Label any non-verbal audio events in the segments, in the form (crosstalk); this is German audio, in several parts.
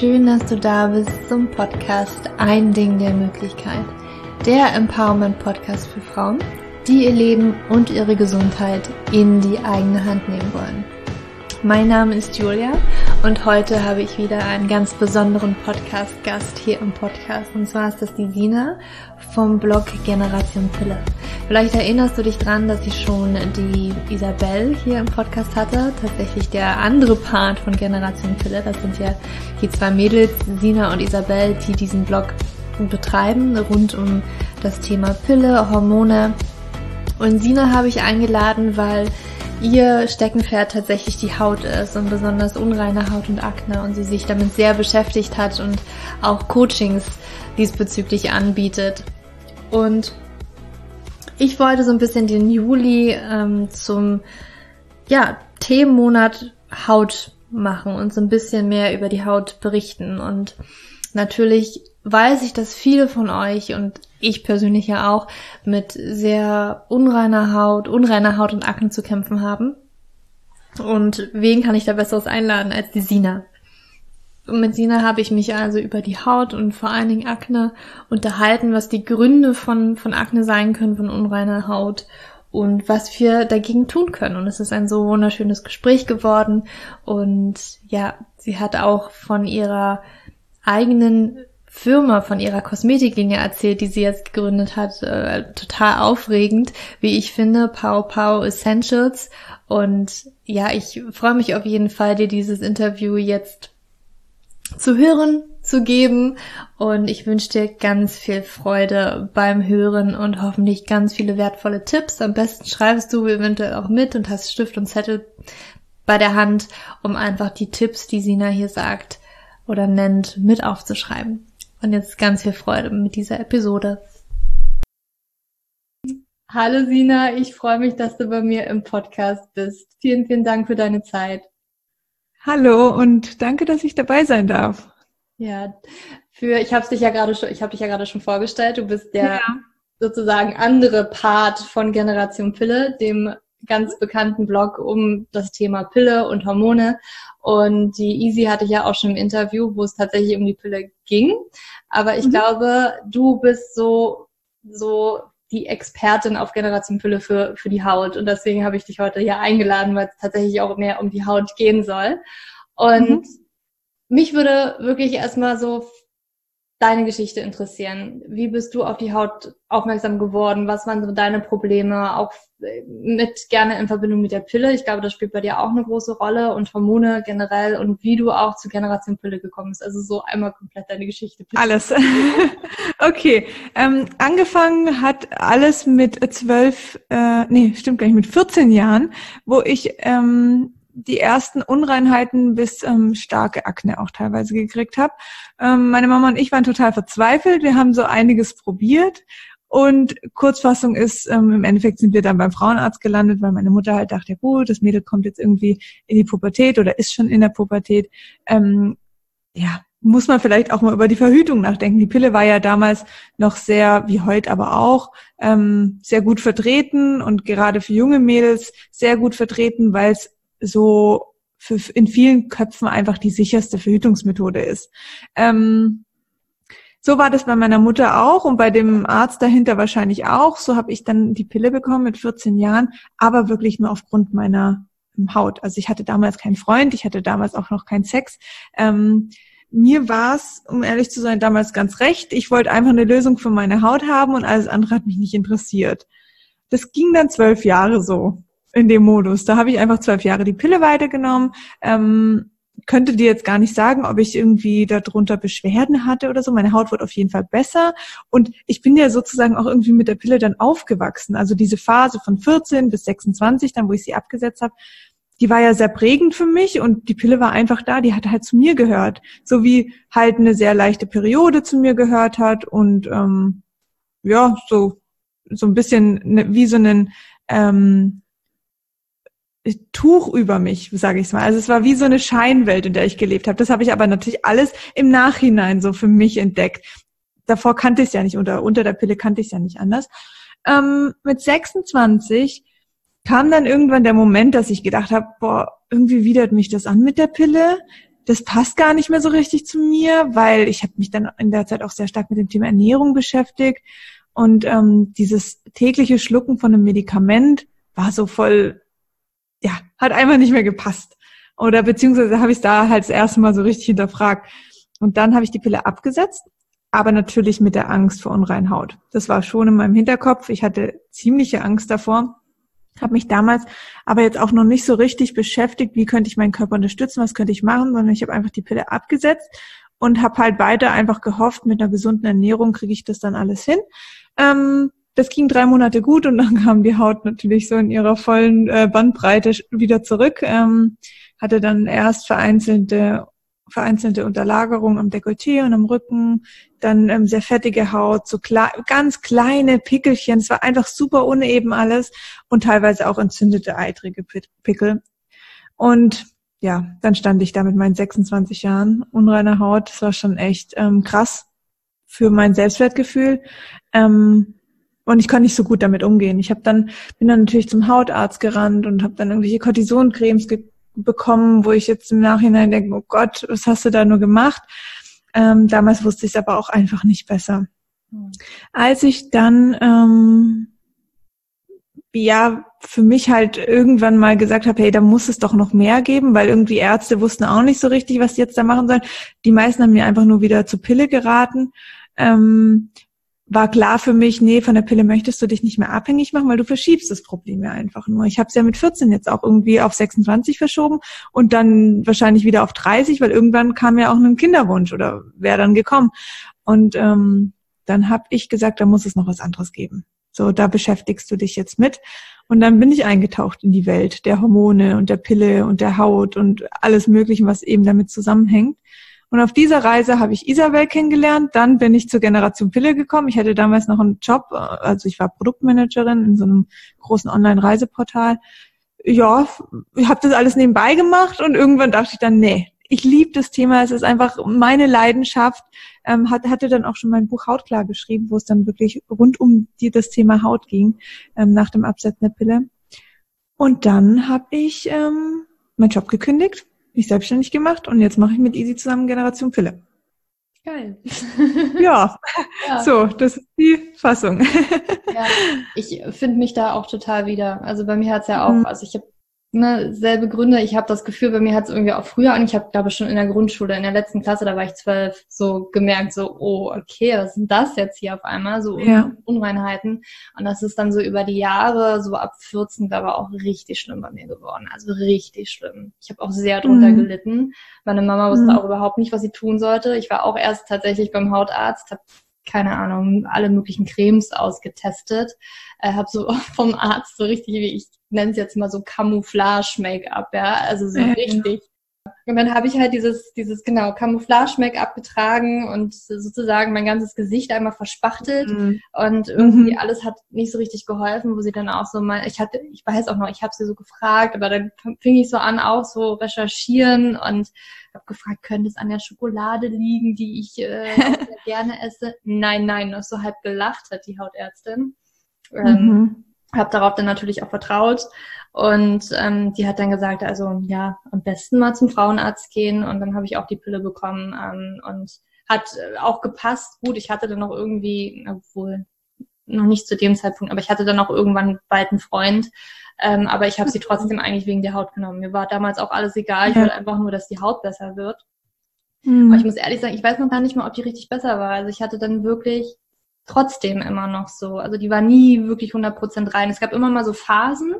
schön, dass du da bist zum Podcast Ein Ding der Möglichkeit. Der Empowerment Podcast für Frauen, die ihr Leben und ihre Gesundheit in die eigene Hand nehmen wollen. Mein Name ist Julia und heute habe ich wieder einen ganz besonderen Podcast-Gast hier im Podcast. Und zwar ist das die Sina vom Blog Generation Pille. Vielleicht erinnerst du dich dran, dass ich schon die Isabel hier im Podcast hatte. Tatsächlich der andere Part von Generation Pille. Das sind ja die zwei Mädels, Sina und Isabel, die diesen Blog betreiben rund um das Thema Pille, Hormone. Und Sina habe ich eingeladen, weil ihr Steckenpferd tatsächlich die Haut ist und besonders unreine Haut und Akne und sie sich damit sehr beschäftigt hat und auch Coachings diesbezüglich anbietet. Und ich wollte so ein bisschen den Juli ähm, zum ja, Themenmonat Haut machen und so ein bisschen mehr über die Haut berichten. Und natürlich weiß ich, dass viele von euch und ich persönlich ja auch mit sehr unreiner Haut, unreiner Haut und Akne zu kämpfen haben. Und wen kann ich da besseres einladen als die Sina? Und mit Sina habe ich mich also über die Haut und vor allen Dingen Akne unterhalten, was die Gründe von, von Akne sein können, von unreiner Haut und was wir dagegen tun können. Und es ist ein so wunderschönes Gespräch geworden. Und ja, sie hat auch von ihrer eigenen Firma von ihrer Kosmetiklinie erzählt, die sie jetzt gegründet hat. Äh, total aufregend, wie ich finde. Pau Pau Essentials. Und ja, ich freue mich auf jeden Fall, dir dieses Interview jetzt zu hören, zu geben. Und ich wünsche dir ganz viel Freude beim Hören und hoffentlich ganz viele wertvolle Tipps. Am besten schreibst du eventuell auch mit und hast Stift und Zettel bei der Hand, um einfach die Tipps, die Sina hier sagt oder nennt, mit aufzuschreiben. Und jetzt ganz viel Freude mit dieser Episode. Hallo Sina, ich freue mich, dass du bei mir im Podcast bist. Vielen, vielen Dank für deine Zeit. Hallo und danke, dass ich dabei sein darf. Ja, für ich habe dich ja gerade schon, ich habe dich ja gerade schon vorgestellt. Du bist der ja. sozusagen andere Part von Generation Pille, dem ganz bekannten Blog um das Thema Pille und Hormone. Und die Easy hatte ich ja auch schon im Interview, wo es tatsächlich um die Pille ging. Aber ich mhm. glaube, du bist so, so die Expertin auf Generation Pille für, für die Haut. Und deswegen habe ich dich heute hier eingeladen, weil es tatsächlich auch mehr um die Haut gehen soll. Und mhm. mich würde wirklich erstmal so deine Geschichte interessieren. Wie bist du auf die Haut aufmerksam geworden? Was waren so deine Probleme? Auch mit gerne in Verbindung mit der Pille. Ich glaube, das spielt bei dir auch eine große Rolle und Hormone generell und wie du auch zur Generation Pille gekommen bist. Also so einmal komplett deine Geschichte. Bitte. Alles. (laughs) okay. Ähm, angefangen hat alles mit zwölf, äh, nee, stimmt gar nicht, mit 14 Jahren, wo ich ähm, die ersten Unreinheiten bis ähm, starke Akne auch teilweise gekriegt habe. Ähm, meine Mama und ich waren total verzweifelt. Wir haben so einiges probiert. Und Kurzfassung ist, ähm, im Endeffekt sind wir dann beim Frauenarzt gelandet, weil meine Mutter halt dachte, ja gut, das Mädel kommt jetzt irgendwie in die Pubertät oder ist schon in der Pubertät. Ähm, ja, muss man vielleicht auch mal über die Verhütung nachdenken. Die Pille war ja damals noch sehr, wie heute aber auch, ähm, sehr gut vertreten und gerade für junge Mädels sehr gut vertreten, weil es so für, in vielen Köpfen einfach die sicherste Verhütungsmethode ist. Ähm, so war das bei meiner Mutter auch und bei dem Arzt dahinter wahrscheinlich auch. So habe ich dann die Pille bekommen mit 14 Jahren, aber wirklich nur aufgrund meiner Haut. Also ich hatte damals keinen Freund, ich hatte damals auch noch keinen Sex. Ähm, mir war es, um ehrlich zu sein, damals ganz recht. Ich wollte einfach eine Lösung für meine Haut haben und alles andere hat mich nicht interessiert. Das ging dann zwölf Jahre so in dem Modus. Da habe ich einfach zwölf Jahre die Pille weitergenommen. Ähm, könnte dir jetzt gar nicht sagen, ob ich irgendwie darunter Beschwerden hatte oder so. Meine Haut wird auf jeden Fall besser. Und ich bin ja sozusagen auch irgendwie mit der Pille dann aufgewachsen. Also diese Phase von 14 bis 26, dann wo ich sie abgesetzt habe, die war ja sehr prägend für mich und die Pille war einfach da, die hat halt zu mir gehört. So wie halt eine sehr leichte Periode zu mir gehört hat und ähm, ja, so, so ein bisschen ne, wie so einen ähm, Tuch über mich, sage ich mal. Also es war wie so eine Scheinwelt, in der ich gelebt habe. Das habe ich aber natürlich alles im Nachhinein so für mich entdeckt. Davor kannte ich es ja nicht, unter, unter der Pille kannte ich es ja nicht anders. Ähm, mit 26 kam dann irgendwann der Moment, dass ich gedacht habe, boah, irgendwie widert mich das an mit der Pille. das passt gar nicht mehr so richtig zu mir, weil ich habe mich dann in der Zeit auch sehr stark mit dem Thema Ernährung beschäftigt und ähm, dieses tägliche Schlucken von einem Medikament war so voll, ja, hat einfach nicht mehr gepasst. Oder beziehungsweise habe ich es da halt das erste Mal so richtig hinterfragt. Und dann habe ich die Pille abgesetzt, aber natürlich mit der Angst vor Unreinhaut. Das war schon in meinem Hinterkopf. Ich hatte ziemliche Angst davor habe mich damals aber jetzt auch noch nicht so richtig beschäftigt, wie könnte ich meinen Körper unterstützen, was könnte ich machen, sondern ich habe einfach die Pille abgesetzt und habe halt weiter einfach gehofft, mit einer gesunden Ernährung kriege ich das dann alles hin. Ähm, das ging drei Monate gut und dann kam die Haut natürlich so in ihrer vollen äh, Bandbreite wieder zurück. Ähm, hatte dann erst vereinzelte vereinzelte Unterlagerung am Dekolleté und am Rücken, dann ähm, sehr fettige Haut, so kle ganz kleine Pickelchen. Es war einfach super uneben alles und teilweise auch entzündete eitrige Pickel. Und ja, dann stand ich da mit meinen 26 Jahren unreiner Haut. Das war schon echt ähm, krass für mein Selbstwertgefühl. Ähm, und ich konnte nicht so gut damit umgehen. Ich habe dann bin dann natürlich zum Hautarzt gerannt und habe dann irgendwelche Cortisoncremes bekommen, wo ich jetzt im Nachhinein denke, oh Gott, was hast du da nur gemacht? Ähm, damals wusste ich es aber auch einfach nicht besser. Als ich dann ähm, ja für mich halt irgendwann mal gesagt habe, hey, da muss es doch noch mehr geben, weil irgendwie Ärzte wussten auch nicht so richtig, was sie jetzt da machen sollen. Die meisten haben mir einfach nur wieder zur Pille geraten. Ähm, war klar für mich, nee, von der Pille möchtest du dich nicht mehr abhängig machen, weil du verschiebst das Problem ja einfach nur. Ich habe es ja mit 14 jetzt auch irgendwie auf 26 verschoben und dann wahrscheinlich wieder auf 30, weil irgendwann kam ja auch ein Kinderwunsch oder wäre dann gekommen. Und ähm, dann habe ich gesagt, da muss es noch was anderes geben. So, da beschäftigst du dich jetzt mit. Und dann bin ich eingetaucht in die Welt der Hormone und der Pille und der Haut und alles Mögliche, was eben damit zusammenhängt. Und auf dieser Reise habe ich Isabel kennengelernt. Dann bin ich zur Generation Pille gekommen. Ich hatte damals noch einen Job, also ich war Produktmanagerin in so einem großen Online-Reiseportal. Ja, ich habe das alles nebenbei gemacht und irgendwann dachte ich dann, nee, ich liebe das Thema. Es ist einfach meine Leidenschaft. Ähm, hatte dann auch schon mein Buch Hautklar geschrieben, wo es dann wirklich rund um die, das Thema Haut ging ähm, nach dem Absetzen der Pille. Und dann habe ich ähm, meinen Job gekündigt mich selbstständig gemacht und jetzt mache ich mit Easy zusammen Generation Pille. Geil. (laughs) ja. (laughs) ja. so, das ist die Fassung. ja, ich finde mich da auch total wieder. Also bei mir hat es ja auch, mhm. also ich habe ne, selbe Gründe. Ich habe das Gefühl, bei mir hat es irgendwie auch früher an. Ich habe, glaube ich, schon in der Grundschule, in der letzten Klasse, da war ich zwölf, so gemerkt, so, oh, okay, was sind das jetzt hier auf einmal? So ja. Unreinheiten. Und das ist dann so über die Jahre, so ab 14, da war auch richtig schlimm bei mir geworden. Also richtig schlimm. Ich habe auch sehr drunter mhm. gelitten. Meine Mama wusste mhm. auch überhaupt nicht, was sie tun sollte. Ich war auch erst tatsächlich beim Hautarzt, habe keine Ahnung, alle möglichen Cremes ausgetestet. Äh, habe so (laughs) vom Arzt so richtig, wie ich nenne es jetzt mal so Camouflage-Make-up, ja, also so ja, richtig. Und dann habe ich halt dieses, dieses genau Camouflage-Make-up getragen und sozusagen mein ganzes Gesicht einmal verspachtelt mhm. und irgendwie mhm. alles hat nicht so richtig geholfen, wo sie dann auch so mal, ich hatte, ich weiß auch noch, ich habe sie so gefragt, aber dann fing ich so an, auch so recherchieren und habe gefragt, könnte es an der Schokolade liegen, die ich äh, sehr (laughs) gerne esse? Nein, nein, noch so halb gelacht hat die Hautärztin. Ähm, mhm. Habe darauf dann natürlich auch vertraut und ähm, die hat dann gesagt, also ja, am besten mal zum Frauenarzt gehen und dann habe ich auch die Pille bekommen ähm, und hat äh, auch gepasst. Gut, ich hatte dann noch irgendwie, obwohl noch nicht zu dem Zeitpunkt, aber ich hatte dann auch irgendwann bald einen Freund, ähm, aber ich habe sie trotzdem eigentlich wegen der Haut genommen. Mir war damals auch alles egal, ich wollte einfach nur, dass die Haut besser wird. Mhm. Aber ich muss ehrlich sagen, ich weiß noch gar nicht mal, ob die richtig besser war. Also ich hatte dann wirklich trotzdem immer noch so. Also die war nie wirklich 100% rein. Es gab immer mal so Phasen,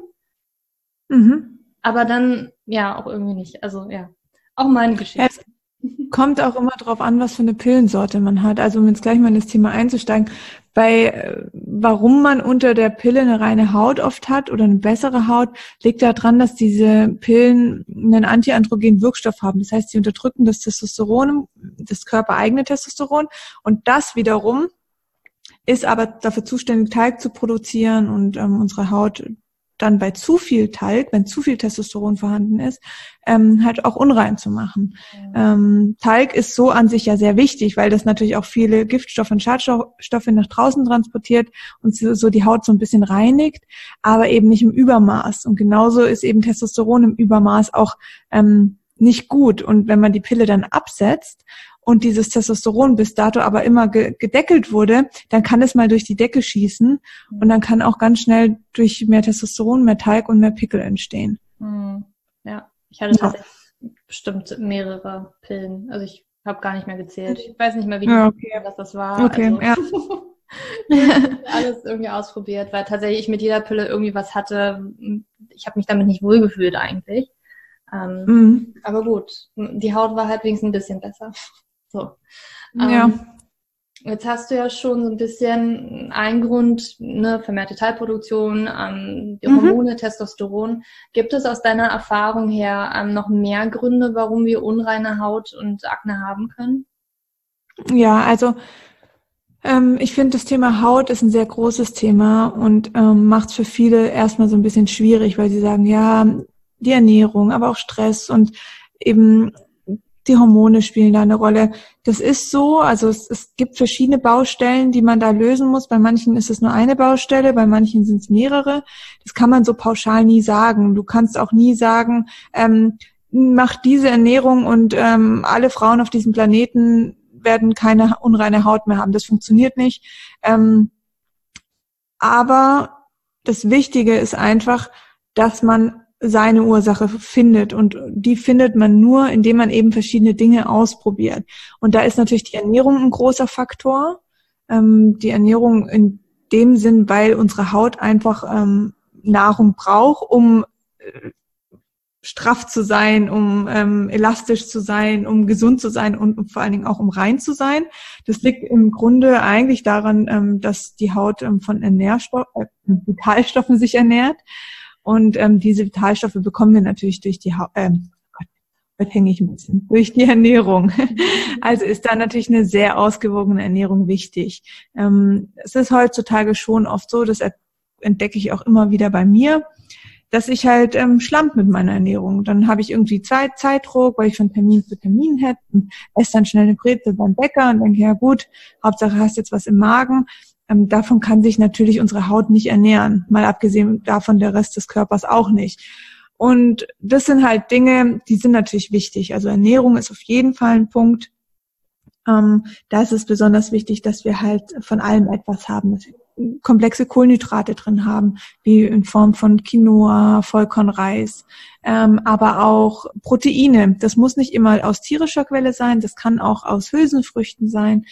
mhm. aber dann ja auch irgendwie nicht. Also ja, auch meine Geschichte. Es kommt auch immer drauf an, was für eine Pillensorte man hat. Also um jetzt gleich mal in das Thema einzusteigen, bei äh, warum man unter der Pille eine reine Haut oft hat oder eine bessere Haut, liegt daran, dass diese Pillen einen antiandrogenen Wirkstoff haben. Das heißt, sie unterdrücken das Testosteron, das körpereigene Testosteron und das wiederum ist aber dafür zuständig, Talg zu produzieren und ähm, unsere Haut dann bei zu viel Talg, wenn zu viel Testosteron vorhanden ist, ähm, halt auch unrein zu machen. Ja. Ähm, Talg ist so an sich ja sehr wichtig, weil das natürlich auch viele Giftstoffe und Schadstoffe nach draußen transportiert und so, so die Haut so ein bisschen reinigt, aber eben nicht im Übermaß. Und genauso ist eben Testosteron im Übermaß auch ähm, nicht gut. Und wenn man die Pille dann absetzt und dieses Testosteron bis dato aber immer ge gedeckelt wurde, dann kann es mal durch die Decke schießen und dann kann auch ganz schnell durch mehr Testosteron, mehr Talg und mehr Pickel entstehen. Hm. Ja, ich hatte ja. bestimmt mehrere Pillen. Also ich habe gar nicht mehr gezählt. Ich weiß nicht mehr, wie ja, okay. das, das war. Okay, also, ja. (laughs) alles irgendwie ausprobiert, weil tatsächlich ich mit jeder Pille irgendwie was hatte. Ich habe mich damit nicht wohlgefühlt eigentlich. Ähm, mhm. Aber gut, die Haut war halt wenigstens ein bisschen besser. (laughs) So. Ähm, ja. Jetzt hast du ja schon so ein bisschen einen Grund, ne, vermehrte Teilproduktion, ähm, mhm. Hormone, mhm. Testosteron. Gibt es aus deiner Erfahrung her ähm, noch mehr Gründe, warum wir unreine Haut und Akne haben können? Ja, also ähm, ich finde, das Thema Haut ist ein sehr großes Thema und ähm, macht es für viele erstmal so ein bisschen schwierig, weil sie sagen, ja, die Ernährung, aber auch Stress und eben die Hormone spielen da eine Rolle. Das ist so, also es, es gibt verschiedene Baustellen, die man da lösen muss. Bei manchen ist es nur eine Baustelle, bei manchen sind es mehrere. Das kann man so pauschal nie sagen. Du kannst auch nie sagen, ähm, mach diese Ernährung und ähm, alle Frauen auf diesem Planeten werden keine unreine Haut mehr haben. Das funktioniert nicht. Ähm, aber das Wichtige ist einfach, dass man seine Ursache findet. Und die findet man nur, indem man eben verschiedene Dinge ausprobiert. Und da ist natürlich die Ernährung ein großer Faktor. Ähm, die Ernährung in dem Sinn, weil unsere Haut einfach ähm, Nahrung braucht, um äh, straff zu sein, um ähm, elastisch zu sein, um gesund zu sein und, und, vor allen Dingen auch um rein zu sein. Das liegt im Grunde eigentlich daran, ähm, dass die Haut ähm, von Ernährstoff, äh, Vitalstoffen sich ernährt. Und ähm, diese Vitalstoffe bekommen wir natürlich durch die Haut. Ähm, Gott, hänge ich ein bisschen, (laughs) durch die Ernährung. Also ist da natürlich eine sehr ausgewogene Ernährung wichtig. Ähm, es ist heutzutage schon oft so, das entdecke ich auch immer wieder bei mir, dass ich halt ähm, schlamp mit meiner Ernährung. Dann habe ich irgendwie Zeit, Zeitdruck, weil ich von Termin zu Termin hätte und esse dann schnell eine Brezel beim Bäcker und denke, ja gut, Hauptsache hast jetzt was im Magen. Ähm, davon kann sich natürlich unsere Haut nicht ernähren, mal abgesehen davon der Rest des Körpers auch nicht. Und das sind halt Dinge, die sind natürlich wichtig. Also Ernährung ist auf jeden Fall ein Punkt. Ähm, da ist es besonders wichtig, dass wir halt von allem etwas haben, komplexe Kohlenhydrate drin haben, wie in Form von Quinoa, Vollkornreis, ähm, aber auch Proteine. Das muss nicht immer aus tierischer Quelle sein, das kann auch aus Hülsenfrüchten sein.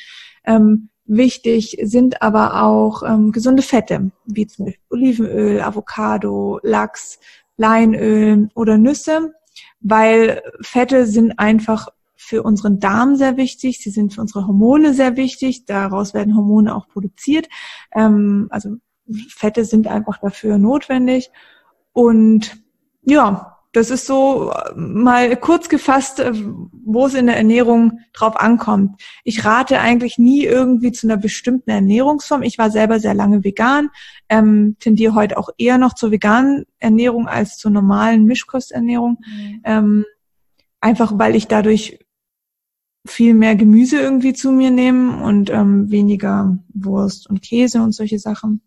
Ähm, Wichtig sind aber auch ähm, gesunde Fette, wie zum Beispiel Olivenöl, Avocado, Lachs, Leinöl oder Nüsse, weil Fette sind einfach für unseren Darm sehr wichtig, sie sind für unsere Hormone sehr wichtig, daraus werden Hormone auch produziert. Ähm, also Fette sind einfach dafür notwendig. Und ja, das ist so äh, mal kurz gefasst, äh, wo es in der Ernährung drauf ankommt. Ich rate eigentlich nie irgendwie zu einer bestimmten Ernährungsform. Ich war selber sehr lange vegan, ähm, tendiere heute auch eher noch zur veganen Ernährung als zur normalen Mischkosternährung. Mhm. Ähm, einfach weil ich dadurch viel mehr Gemüse irgendwie zu mir nehme und ähm, weniger Wurst und Käse und solche Sachen.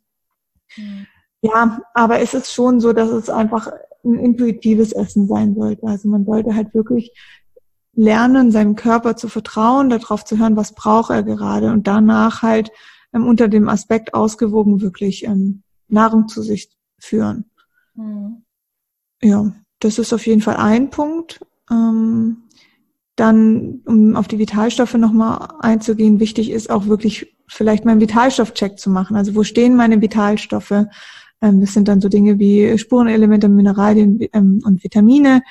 Mhm. Ja, aber es ist schon so, dass es einfach ein intuitives Essen sein sollte. Also man sollte halt wirklich lernen, seinem Körper zu vertrauen, darauf zu hören, was braucht er gerade und danach halt ähm, unter dem Aspekt ausgewogen wirklich ähm, Nahrung zu sich führen. Mhm. Ja, das ist auf jeden Fall ein Punkt. Ähm, dann, um auf die Vitalstoffe nochmal einzugehen, wichtig ist auch wirklich vielleicht mal einen Vitalstoffcheck zu machen. Also wo stehen meine Vitalstoffe? Ähm, das sind dann so Dinge wie Spurenelemente, Mineralien ähm, und Vitamine.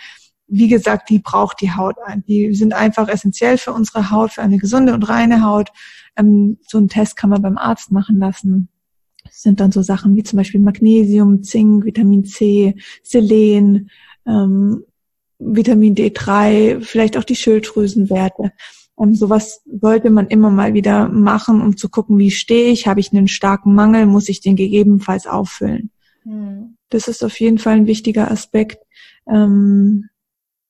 Wie gesagt, die braucht die Haut ein. Die sind einfach essentiell für unsere Haut, für eine gesunde und reine Haut. Ähm, so einen Test kann man beim Arzt machen lassen. Das sind dann so Sachen wie zum Beispiel Magnesium, Zink, Vitamin C, Selen, Vitamin D3, vielleicht auch die Schilddrüsenwerte. Und sowas sollte man immer mal wieder machen, um zu gucken, wie stehe ich, habe ich einen starken Mangel, muss ich den gegebenenfalls auffüllen. Mhm. Das ist auf jeden Fall ein wichtiger Aspekt. Ähm,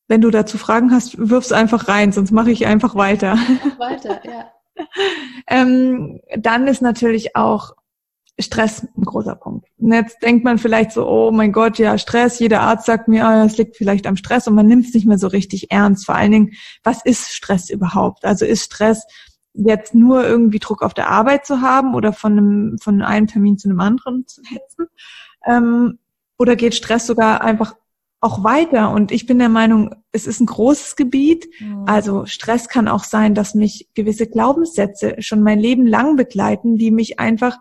wenn du dazu Fragen hast, wirf's einfach rein, sonst mache ich einfach weiter. Weiter, ja. (laughs) ähm, dann ist natürlich auch Stress ein großer Punkt. Und jetzt denkt man vielleicht so, oh mein Gott, ja, Stress, jeder Arzt sagt mir, ah, es liegt vielleicht am Stress und man nimmt es nicht mehr so richtig ernst. Vor allen Dingen, was ist Stress überhaupt? Also ist Stress jetzt nur irgendwie Druck auf der Arbeit zu haben oder von einem, von einem Termin zu einem anderen zu hetzen? Ähm, oder geht Stress sogar einfach auch weiter? Und ich bin der Meinung, es ist ein großes Gebiet. Mhm. Also Stress kann auch sein, dass mich gewisse Glaubenssätze schon mein Leben lang begleiten, die mich einfach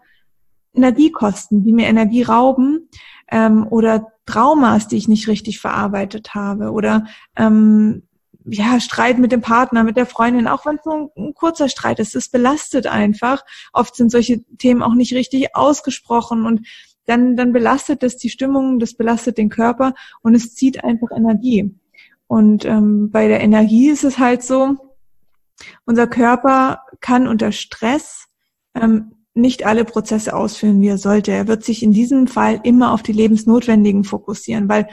Energie kosten, die mir Energie rauben ähm, oder Traumas, die ich nicht richtig verarbeitet habe oder ähm, ja, Streit mit dem Partner, mit der Freundin, auch wenn es nur ein, ein kurzer Streit ist, es belastet einfach. Oft sind solche Themen auch nicht richtig ausgesprochen und dann, dann belastet das die Stimmung, das belastet den Körper und es zieht einfach Energie. Und ähm, bei der Energie ist es halt so, unser Körper kann unter Stress ähm, nicht alle Prozesse ausführen, wie er sollte. Er wird sich in diesem Fall immer auf die lebensnotwendigen fokussieren, weil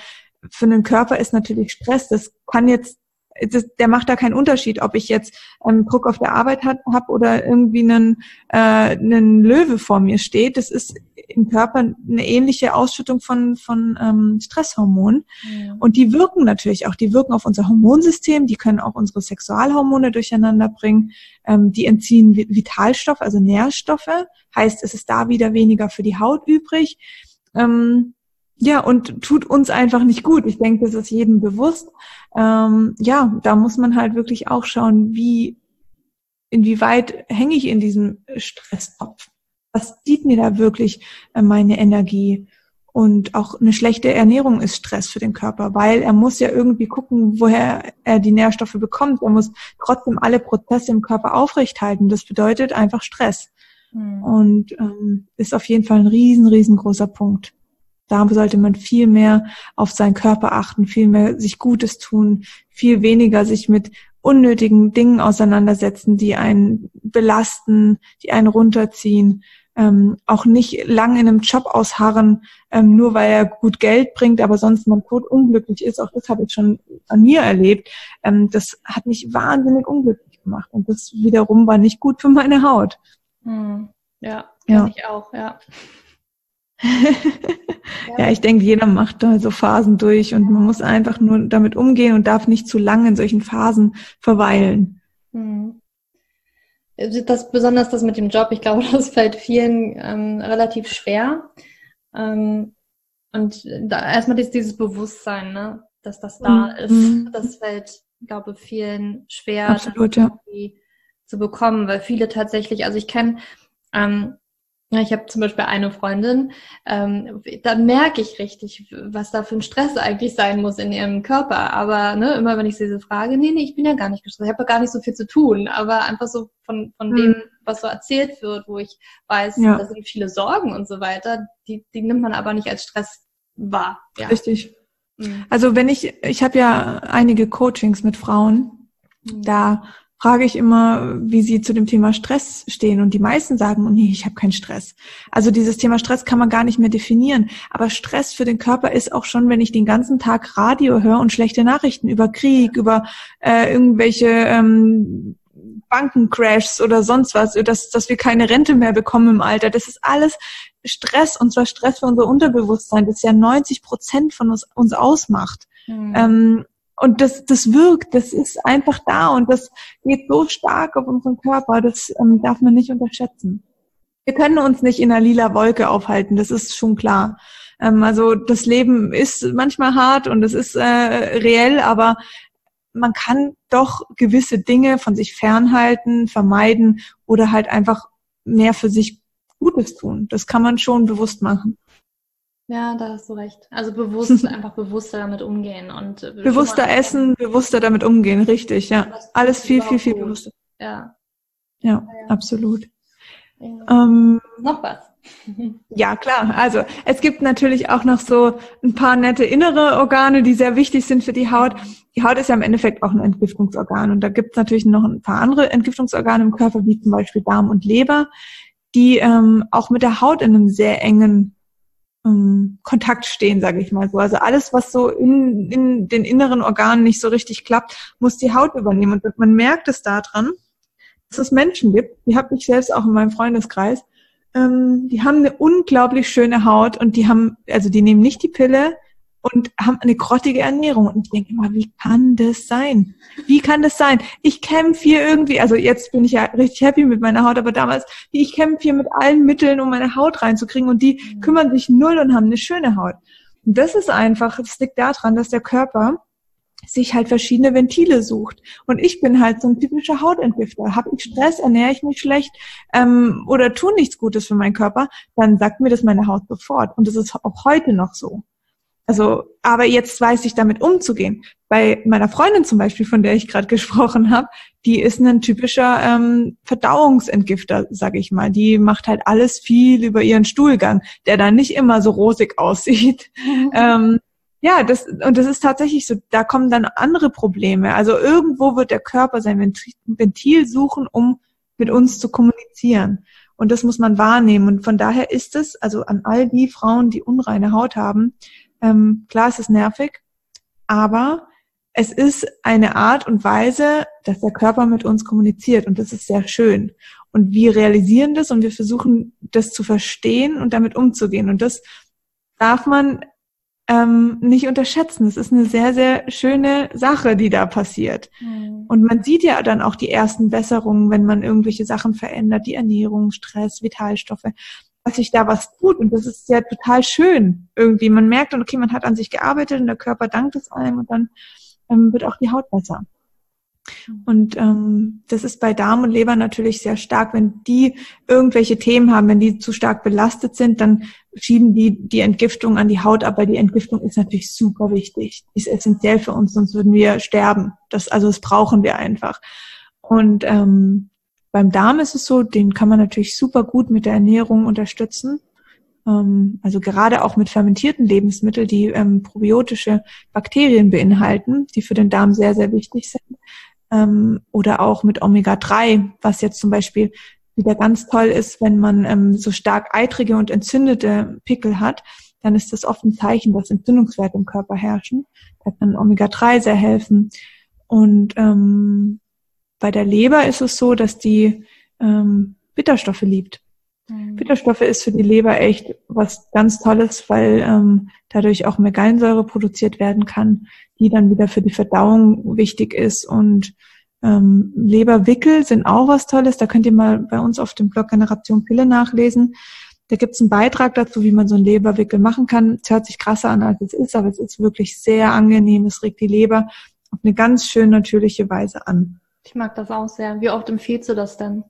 für den Körper ist natürlich Stress. Das kann jetzt das, der macht da keinen Unterschied, ob ich jetzt ähm, Druck auf der Arbeit habe hab oder irgendwie einen, äh, einen Löwe vor mir steht. Das ist im Körper eine ähnliche Ausschüttung von, von ähm, Stresshormonen. Ja. Und die wirken natürlich auch, die wirken auf unser Hormonsystem, die können auch unsere Sexualhormone durcheinander bringen, ähm, die entziehen Vitalstoffe, also Nährstoffe, heißt, es ist da wieder weniger für die Haut übrig. Ähm, ja, und tut uns einfach nicht gut. Ich denke, das ist jedem bewusst. Ähm, ja, da muss man halt wirklich auch schauen, wie, inwieweit hänge ich in diesem Stresstopf? Was zieht mir da wirklich äh, meine Energie? Und auch eine schlechte Ernährung ist Stress für den Körper, weil er muss ja irgendwie gucken, woher er die Nährstoffe bekommt. Er muss trotzdem alle Prozesse im Körper aufrechthalten. Das bedeutet einfach Stress. Mhm. Und ähm, ist auf jeden Fall ein riesen, riesengroßer Punkt. Da sollte man viel mehr auf seinen Körper achten, viel mehr sich Gutes tun, viel weniger sich mit unnötigen Dingen auseinandersetzen, die einen belasten, die einen runterziehen. Ähm, auch nicht lang in einem Job ausharren, ähm, nur weil er gut Geld bringt, aber sonst man tot unglücklich ist. Auch das habe ich schon an mir erlebt. Ähm, das hat mich wahnsinnig unglücklich gemacht und das wiederum war nicht gut für meine Haut. Hm. Ja, ja. ich auch, ja (laughs) ja. ich denke, jeder macht da so Phasen durch und man muss einfach nur damit umgehen und darf nicht zu lange in solchen Phasen verweilen. Hm. Das, besonders das mit dem Job, ich glaube, (laughs) das fällt vielen ähm, relativ schwer. Ähm, und da, erstmal ist dieses Bewusstsein, ne, dass das da mhm. ist. Das fällt, ich glaube, vielen schwer Absolut, ja. zu bekommen, weil viele tatsächlich, also ich kenne ähm, ich habe zum Beispiel eine Freundin, ähm, da merke ich richtig, was da für ein Stress eigentlich sein muss in ihrem Körper. Aber ne, immer wenn ich sie so frage, nee, nee, ich bin ja gar nicht gestresst, ich habe ja gar nicht so viel zu tun. Aber einfach so von, von mhm. dem, was so erzählt wird, wo ich weiß, ja. da sind viele Sorgen und so weiter, die, die nimmt man aber nicht als Stress wahr. Ja. Richtig. Mhm. Also wenn ich, ich habe ja einige Coachings mit Frauen, mhm. da frage ich immer, wie sie zu dem Thema Stress stehen. Und die meisten sagen, oh nee, ich habe keinen Stress. Also dieses Thema Stress kann man gar nicht mehr definieren. Aber Stress für den Körper ist auch schon, wenn ich den ganzen Tag Radio höre und schlechte Nachrichten über Krieg, über äh, irgendwelche ähm, Bankencrashs oder sonst was, dass, dass wir keine Rente mehr bekommen im Alter. Das ist alles Stress und zwar Stress für unser Unterbewusstsein, das ja 90 Prozent von uns, uns ausmacht. Mhm. Ähm, und das, das wirkt, das ist einfach da und das geht so stark auf unseren Körper, das ähm, darf man nicht unterschätzen. Wir können uns nicht in einer lila Wolke aufhalten, das ist schon klar. Ähm, also das Leben ist manchmal hart und es ist äh, reell, aber man kann doch gewisse Dinge von sich fernhalten, vermeiden oder halt einfach mehr für sich Gutes tun. Das kann man schon bewusst machen. Ja, da hast du recht. Also bewusst, (laughs) einfach bewusster damit umgehen und äh, bewusster essen, bewusster damit umgehen, richtig, ja. Alles viel, viel, viel bewusster. Ja. Ja, ja. absolut. Ja. Ähm, noch was? (laughs) ja, klar. Also es gibt natürlich auch noch so ein paar nette innere Organe, die sehr wichtig sind für die Haut. Die Haut ist ja im Endeffekt auch ein Entgiftungsorgan und da gibt es natürlich noch ein paar andere Entgiftungsorgane im Körper, wie zum Beispiel Darm und Leber, die ähm, auch mit der Haut in einem sehr engen ähm, Kontakt stehen, sage ich mal so. Also alles, was so in, in den inneren Organen nicht so richtig klappt, muss die Haut übernehmen. Und man merkt es daran, dass es Menschen gibt, die habe ich selbst auch in meinem Freundeskreis, ähm, die haben eine unglaublich schöne Haut und die haben, also die nehmen nicht die Pille und haben eine grottige Ernährung. Und ich denke immer, wie kann das sein? Wie kann das sein? Ich kämpfe hier irgendwie, also jetzt bin ich ja richtig happy mit meiner Haut, aber damals, ich kämpfe hier mit allen Mitteln, um meine Haut reinzukriegen und die mhm. kümmern sich null und haben eine schöne Haut. Und das ist einfach, das liegt daran, dass der Körper sich halt verschiedene Ventile sucht. Und ich bin halt so ein typischer Hautentgifter. Habe ich Stress, ernähre ich mich schlecht ähm, oder tue nichts Gutes für meinen Körper, dann sagt mir das meine Haut sofort. Und das ist auch heute noch so. Also, aber jetzt weiß ich damit umzugehen. Bei meiner Freundin zum Beispiel, von der ich gerade (laughs) gesprochen habe, die ist ein typischer ähm, Verdauungsentgifter, sag ich mal. Die macht halt alles viel über ihren Stuhlgang, der dann nicht immer so rosig (laughs) aussieht. Mhm. Ähm, ja, das, und das ist tatsächlich so, da kommen dann andere Probleme. Also irgendwo wird der Körper sein Ventil suchen, um mit uns zu kommunizieren. Und das muss man wahrnehmen. Und von daher ist es, also an all die Frauen, die unreine Haut haben, ähm, klar, es ist nervig, aber es ist eine Art und Weise, dass der Körper mit uns kommuniziert und das ist sehr schön. Und wir realisieren das und wir versuchen, das zu verstehen und damit umzugehen. Und das darf man ähm, nicht unterschätzen. Es ist eine sehr, sehr schöne Sache, die da passiert. Mhm. Und man sieht ja dann auch die ersten Besserungen, wenn man irgendwelche Sachen verändert, die Ernährung, Stress, Vitalstoffe, dass sich da was tut. Und das ist ja total schön irgendwie. Man merkt dann, okay, man hat an sich gearbeitet und der Körper dankt es einem und dann ähm, wird auch die Haut besser. Und ähm, das ist bei Darm und Leber natürlich sehr stark. Wenn die irgendwelche Themen haben, wenn die zu stark belastet sind, dann schieben die die Entgiftung an die Haut. Aber die Entgiftung ist natürlich super wichtig. Ist essentiell für uns, sonst würden wir sterben. Das, also das brauchen wir einfach. Und ähm, beim Darm ist es so, den kann man natürlich super gut mit der Ernährung unterstützen. Ähm, also gerade auch mit fermentierten Lebensmitteln, die ähm, probiotische Bakterien beinhalten, die für den Darm sehr, sehr wichtig sind ähm, oder auch mit Omega-3, was jetzt zum Beispiel wieder ganz toll ist, wenn man ähm, so stark eitrige und entzündete Pickel hat, dann ist das oft ein Zeichen, dass Entzündungswerte im Körper herrschen. Da kann Omega-3 sehr helfen. Und ähm, bei der Leber ist es so, dass die ähm, Bitterstoffe liebt. Mhm. Bitterstoffe ist für die Leber echt was ganz Tolles, weil ähm, dadurch auch mehr Gallensäure produziert werden kann, die dann wieder für die Verdauung wichtig ist. Und ähm, Leberwickel sind auch was Tolles. Da könnt ihr mal bei uns auf dem Blog Generation Pille nachlesen. Da gibt's einen Beitrag dazu, wie man so einen Leberwickel machen kann. Es hört sich krasser an, als es ist, aber es ist wirklich sehr angenehm. Es regt die Leber auf eine ganz schön natürliche Weise an. Ich mag das auch sehr. Wie oft empfiehlst du das denn?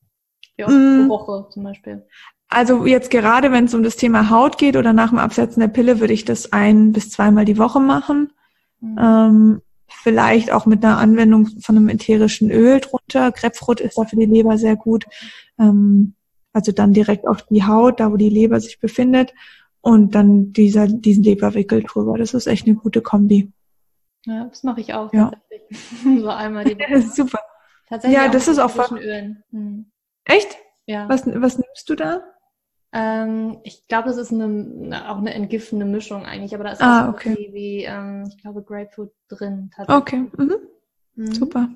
Wie oft mm. pro Woche zum Beispiel? Also jetzt gerade, wenn es um das Thema Haut geht oder nach dem Absetzen der Pille, würde ich das ein bis zweimal die Woche machen. Mhm. Ähm, vielleicht auch mit einer Anwendung von einem ätherischen Öl drunter. Grapefruit ist da für die Leber sehr gut. Ähm, also dann direkt auf die Haut, da wo die Leber sich befindet. Und dann dieser, diesen Leberwickel drüber. Das ist echt eine gute Kombi. Ja, das mache ich auch. Ja. (laughs) so einmal die Woche. (laughs) super. Tatsächlich ja, das ist auch Ölen. Hm. Echt? Ja. Was, was nimmst du da? Ähm, ich glaube, das ist eine, auch eine entgiftende Mischung eigentlich, aber da ist ah, auch okay. wie, wie ähm, ich glaube, Grapefruit drin. Okay, mhm. Mhm. super.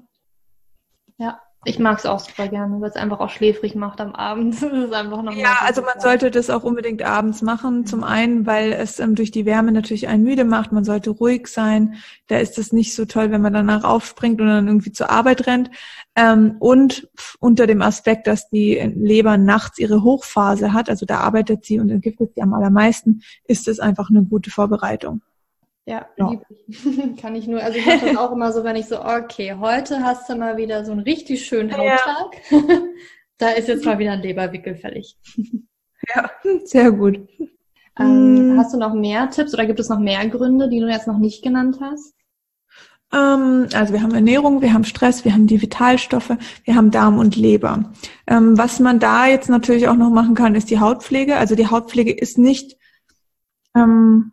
Ja. Ich mag es auch super gerne, weil es einfach auch schläfrig macht am Abend. (laughs) das ist einfach noch ja, also man sollte das auch unbedingt abends machen. Zum einen, weil es ähm, durch die Wärme natürlich einen müde macht. Man sollte ruhig sein. Da ist es nicht so toll, wenn man danach aufspringt und dann irgendwie zur Arbeit rennt. Ähm, und unter dem Aspekt, dass die Leber nachts ihre Hochphase hat, also da arbeitet sie und entgiftet sie am allermeisten, ist es einfach eine gute Vorbereitung. Ja, ja. (laughs) kann ich nur. Also ich mache das auch immer so, wenn ich so, okay, heute hast du mal wieder so einen richtig schönen Hauttag. Ja. (laughs) da ist jetzt mal wieder ein Leberwickel fällig. ja, (laughs) sehr gut. Ähm, hm. Hast du noch mehr Tipps oder gibt es noch mehr Gründe, die du jetzt noch nicht genannt hast? Ähm, also wir haben Ernährung, wir haben Stress, wir haben die Vitalstoffe, wir haben Darm und Leber. Ähm, was man da jetzt natürlich auch noch machen kann, ist die Hautpflege. Also die Hautpflege ist nicht ähm,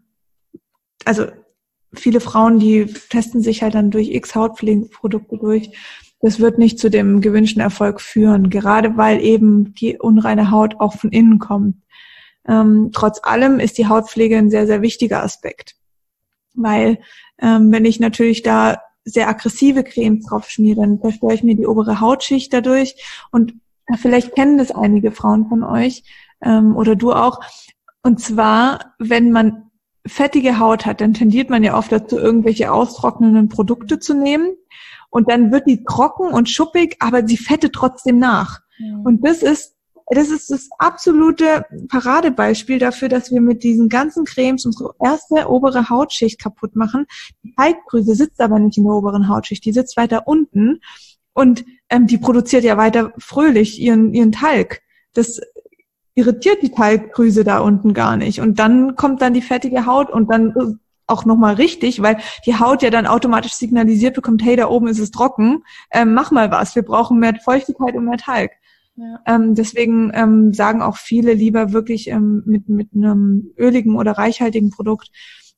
also viele Frauen, die testen sich halt dann durch x Hautpflegeprodukte durch. Das wird nicht zu dem gewünschten Erfolg führen, gerade weil eben die unreine Haut auch von innen kommt. Ähm, trotz allem ist die Hautpflege ein sehr, sehr wichtiger Aspekt. Weil ähm, wenn ich natürlich da sehr aggressive Cremes drauf schmiere, dann zerstöre ich mir die obere Hautschicht dadurch. Und vielleicht kennen das einige Frauen von euch. ähm, oder du auch. Und zwar, wenn man fettige Haut hat, dann tendiert man ja oft dazu, irgendwelche austrocknenden Produkte zu nehmen. Und dann wird die trocken und schuppig, aber sie fettet trotzdem nach. Mhm. Und das ist das ist das absolute Paradebeispiel dafür, dass wir mit diesen ganzen Cremes unsere erste obere Hautschicht kaputt machen. Die Teigdrüse sitzt aber nicht in der oberen Hautschicht, die sitzt weiter unten und ähm, die produziert ja weiter fröhlich ihren, ihren Talg. Das irritiert die Talgdrüse da unten gar nicht. Und dann kommt dann die fettige Haut und dann äh, auch nochmal richtig, weil die Haut ja dann automatisch signalisiert bekommt, hey, da oben ist es trocken, ähm, mach mal was, wir brauchen mehr Feuchtigkeit und mehr Talg. Ja. Ähm, deswegen ähm, sagen auch viele lieber wirklich ähm, mit, mit einem öligen oder reichhaltigen Produkt.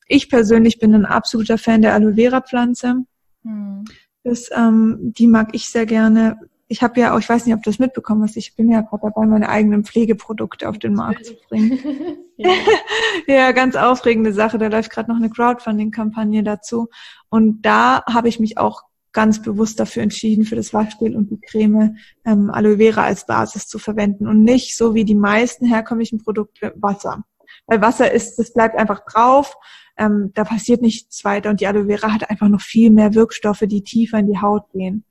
Ich persönlich bin ein absoluter Fan der Aloe Vera Pflanze. Hm. Das, ähm, die mag ich sehr gerne. Ich habe ja auch, ich weiß nicht, ob du das mitbekommen hast, ich bin ja gerade dabei, meine eigenen Pflegeprodukte auf den Markt zu bringen. (laughs) (laughs) ja. ja, ganz aufregende Sache. Da läuft gerade noch eine Crowdfunding-Kampagne dazu. Und da habe ich mich auch ganz bewusst dafür entschieden, für das Waschgel und die Creme ähm, Aloe Vera als Basis zu verwenden und nicht so wie die meisten herkömmlichen Produkte Wasser. Weil Wasser ist, das bleibt einfach drauf, ähm, da passiert nichts weiter und die Aloe Vera hat einfach noch viel mehr Wirkstoffe, die tiefer in die Haut gehen.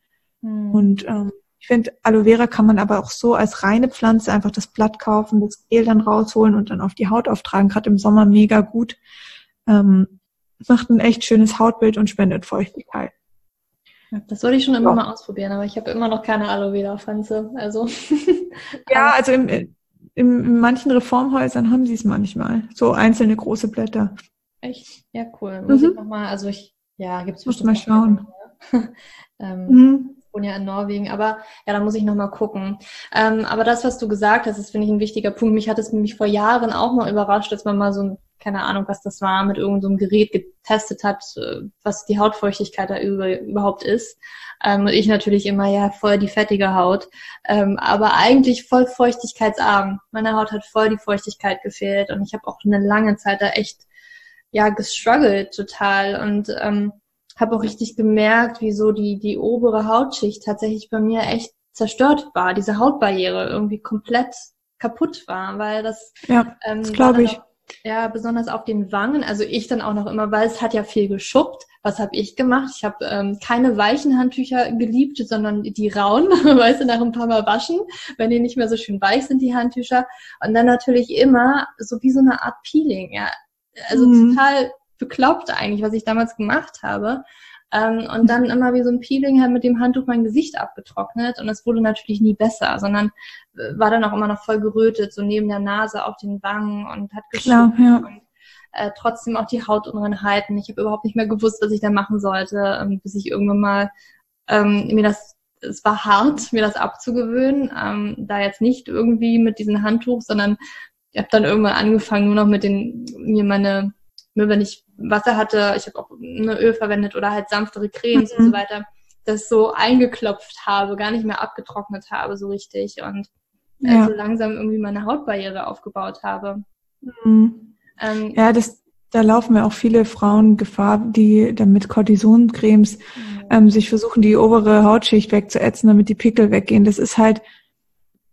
Hm. Und ähm, ich finde, Aloe Vera kann man aber auch so als reine Pflanze einfach das Blatt kaufen, das Gel dann rausholen und dann auf die Haut auftragen. Gerade im Sommer mega gut. Ähm, macht ein echt schönes Hautbild und spendet Feuchtigkeit. Das wollte ich schon immer ja. mal ausprobieren, aber ich habe immer noch keine Aloe Vera Pflanze. Also (laughs) ja, also im, im, in manchen Reformhäusern haben sie es manchmal, so einzelne große Blätter. Echt? Ja, cool. Muss mhm. ich nochmal, also ich, ja, gibt's Muss mal schauen. (laughs) ähm, mhm. Wohne ja in Norwegen, aber ja, da muss ich nochmal gucken. Ähm, aber das, was du gesagt hast, das finde ich ein wichtiger Punkt. Mich hat es nämlich vor Jahren auch mal überrascht, dass man mal so ein keine Ahnung, was das war, mit irgendeinem so Gerät getestet hat, äh, was die Hautfeuchtigkeit da über, überhaupt ist. Ähm, und ich natürlich immer, ja, voll die fettige Haut. Ähm, aber eigentlich voll feuchtigkeitsarm. Meine Haut hat voll die Feuchtigkeit gefehlt und ich habe auch eine lange Zeit da echt, ja, gestruggelt total und ähm, habe auch richtig gemerkt, wie so die, die obere Hautschicht tatsächlich bei mir echt zerstört war, diese Hautbarriere irgendwie komplett kaputt war, weil das, ja, ähm, glaube ich. Auch, ja, besonders auf den Wangen. Also ich dann auch noch immer, weil es hat ja viel geschuppt. Was habe ich gemacht? Ich habe ähm, keine weichen Handtücher geliebt, sondern die rauen, (laughs) weißt du, nach ein paar Mal waschen, wenn die nicht mehr so schön weich sind, die Handtücher. Und dann natürlich immer so wie so eine Art Peeling, ja. Also mhm. total bekloppt eigentlich, was ich damals gemacht habe. Ähm, und dann immer wie so ein Peeling halt mit dem Handtuch mein Gesicht abgetrocknet. Und es wurde natürlich nie besser, sondern äh, war dann auch immer noch voll gerötet, so neben der Nase auf den Wangen und hat geschuppt. Ja. Und, äh, trotzdem auch die Hautunreinheiten. Ich habe überhaupt nicht mehr gewusst, was ich da machen sollte, ähm, bis ich irgendwann mal ähm, mir das es war hart, mir das abzugewöhnen, ähm, da jetzt nicht irgendwie mit diesem Handtuch, sondern ich habe dann irgendwann angefangen, nur noch mit den mir meine nur wenn ich Wasser hatte, ich habe auch eine Öl verwendet oder halt sanftere Cremes mhm. und so weiter, das so eingeklopft habe, gar nicht mehr abgetrocknet habe so richtig und äh, ja. so langsam irgendwie meine Hautbarriere aufgebaut habe. Mhm. Ähm, ja, das, da laufen ja auch viele Frauen Gefahr, die dann mit Cortisoncremes mhm. ähm, sich versuchen, die obere Hautschicht wegzuätzen, damit die Pickel weggehen. Das ist halt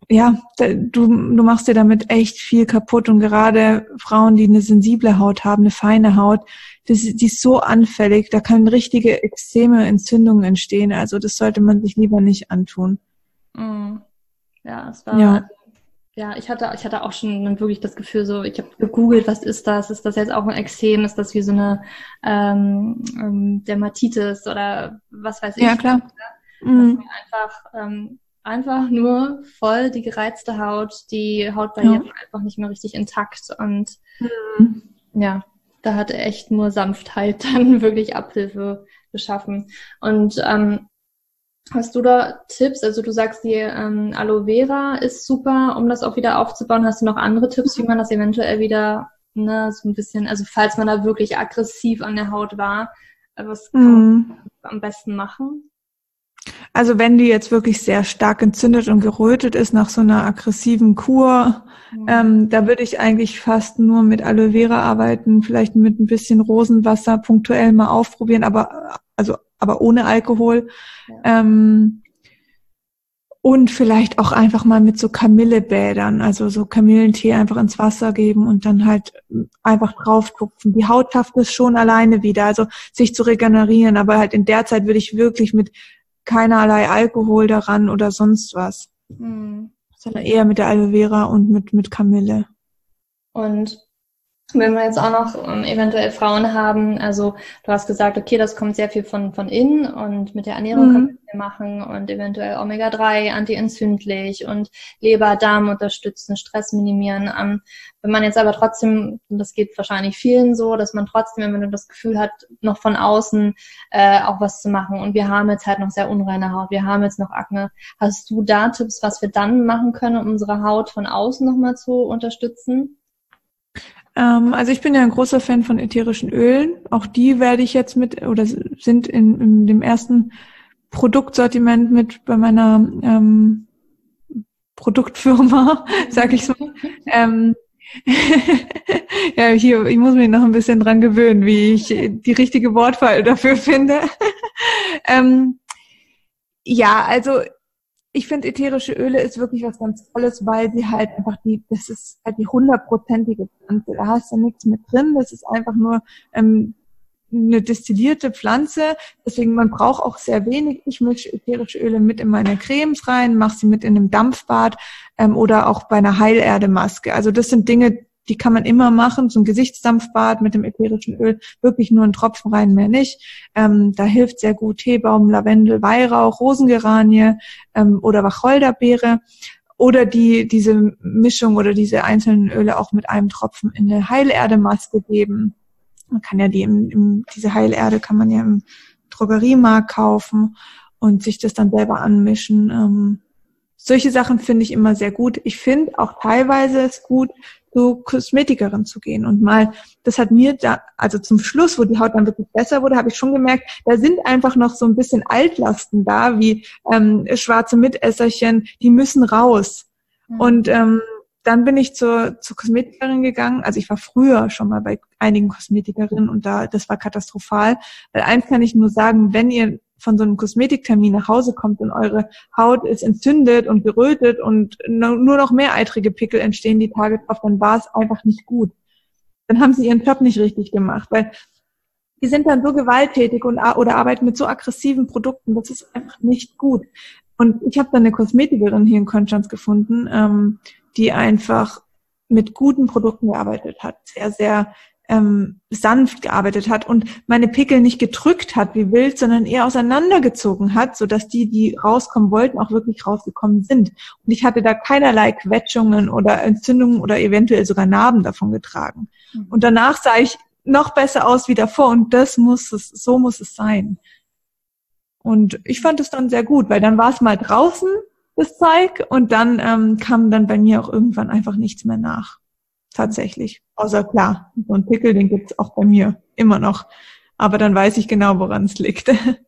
ja, du, du machst dir damit echt viel kaputt und gerade Frauen, die eine sensible Haut haben, eine feine Haut, das, die ist so anfällig, da können richtige extreme Entzündungen entstehen. Also das sollte man sich lieber nicht antun. Mm. Ja, es war, ja. ja, ich hatte, ich hatte auch schon wirklich das Gefühl, so, ich habe gegoogelt, was ist das? Ist das jetzt auch ein Extrem? Ist das wie so eine ähm, ähm, Dermatitis oder was weiß ich? Ja, klar. Dass mhm. einfach ähm, einfach nur voll die gereizte Haut, die Hautbarriere ja. einfach nicht mehr richtig intakt und mhm. ja, da hat echt nur Sanftheit (laughs) dann wirklich Abhilfe geschaffen. Und ähm, hast du da Tipps? Also du sagst, die ähm, Aloe Vera ist super, um das auch wieder aufzubauen. Hast du noch andere Tipps, wie man das eventuell wieder ne, so ein bisschen, also falls man da wirklich aggressiv an der Haut war, was kann mhm. man am besten machen? Also wenn die jetzt wirklich sehr stark entzündet und gerötet ist nach so einer aggressiven Kur, mhm. ähm, da würde ich eigentlich fast nur mit Aloe Vera arbeiten, vielleicht mit ein bisschen Rosenwasser punktuell mal aufprobieren, aber also aber ohne Alkohol. Ja. Ähm, und vielleicht auch einfach mal mit so Kamillebädern, also so Kamillentee einfach ins Wasser geben und dann halt einfach drauf tupfen. Die Haut schafft es schon alleine wieder, also sich zu regenerieren, aber halt in der Zeit würde ich wirklich mit keinerlei Alkohol daran oder sonst was. Mhm. Sondern eher mit der Aloe Vera und mit, mit Kamille. Und wenn wir jetzt auch noch um, ähm, eventuell Frauen haben, also du hast gesagt, okay, das kommt sehr viel von, von innen und mit der Ernährung mhm. können wir machen und eventuell Omega-3, antientzündlich und Leber, Darm unterstützen, Stress minimieren. Ähm, wenn man jetzt aber trotzdem, und das geht wahrscheinlich vielen so, dass man trotzdem, wenn man das Gefühl hat, noch von außen äh, auch was zu machen und wir haben jetzt halt noch sehr unreine Haut, wir haben jetzt noch Akne, hast du da Tipps, was wir dann machen können, um unsere Haut von außen nochmal zu unterstützen? Ähm, also ich bin ja ein großer Fan von ätherischen Ölen. Auch die werde ich jetzt mit oder sind in, in dem ersten Produktsortiment mit bei meiner ähm, Produktfirma, (laughs) sag ich so. Ähm, (laughs) ja, hier, ich muss mich noch ein bisschen dran gewöhnen, wie ich die richtige Wortwahl dafür finde. (laughs) ähm, ja, also ich finde ätherische Öle ist wirklich was ganz Tolles, weil sie halt einfach die, das ist halt die hundertprozentige Pflanze. Da hast du nichts mit drin. Das ist einfach nur ähm, eine destillierte Pflanze. Deswegen, man braucht auch sehr wenig. Ich mische ätherische Öle mit in meine Cremes rein, mache sie mit in einem Dampfbad ähm, oder auch bei einer Heilerdemaske. Also das sind Dinge, die kann man immer machen, so Gesichtsdampfbad mit dem ätherischen Öl, wirklich nur einen Tropfen rein, mehr nicht. Ähm, da hilft sehr gut Teebaum, Lavendel, Weihrauch, Rosengeranie ähm, oder Wacholderbeere oder die diese Mischung oder diese einzelnen Öle auch mit einem Tropfen in eine Heilerdemaske geben. Man kann ja die im, im, diese Heilerde kann man ja im Drogeriemarkt kaufen und sich das dann selber anmischen. Ähm, solche Sachen finde ich immer sehr gut. Ich finde auch teilweise es gut, zu Kosmetikerin zu gehen und mal, das hat mir da, also zum Schluss, wo die Haut dann wirklich besser wurde, habe ich schon gemerkt, da sind einfach noch so ein bisschen Altlasten da, wie ähm, schwarze Mitesserchen, die müssen raus. Mhm. Und ähm, dann bin ich zur, zur Kosmetikerin gegangen. Also ich war früher schon mal bei einigen Kosmetikerinnen und da, das war katastrophal. Weil eins kann ich nur sagen, wenn ihr von so einem Kosmetiktermin nach Hause kommt und eure Haut ist entzündet und gerötet und nur noch mehr eitrige Pickel entstehen die Tage drauf, dann war es einfach nicht gut. Dann haben sie ihren Job nicht richtig gemacht, weil die sind dann so gewalttätig und oder arbeiten mit so aggressiven Produkten, das ist einfach nicht gut. Und ich habe dann eine Kosmetikerin hier in Konstanz gefunden, ähm, die einfach mit guten Produkten gearbeitet hat, sehr, sehr ähm, sanft gearbeitet hat und meine Pickel nicht gedrückt hat wie wild, sondern eher auseinandergezogen hat, so dass die, die rauskommen wollten, auch wirklich rausgekommen sind. Und ich hatte da keinerlei Quetschungen oder Entzündungen oder eventuell sogar Narben davon getragen. Mhm. Und danach sah ich noch besser aus wie davor und das muss es, so muss es sein. Und ich fand es dann sehr gut, weil dann war es mal draußen, das Zeug, und dann ähm, kam dann bei mir auch irgendwann einfach nichts mehr nach tatsächlich. Außer klar, so ein Pickel, den gibt's auch bei mir immer noch. Aber dann weiß ich genau, woran es liegt. (laughs)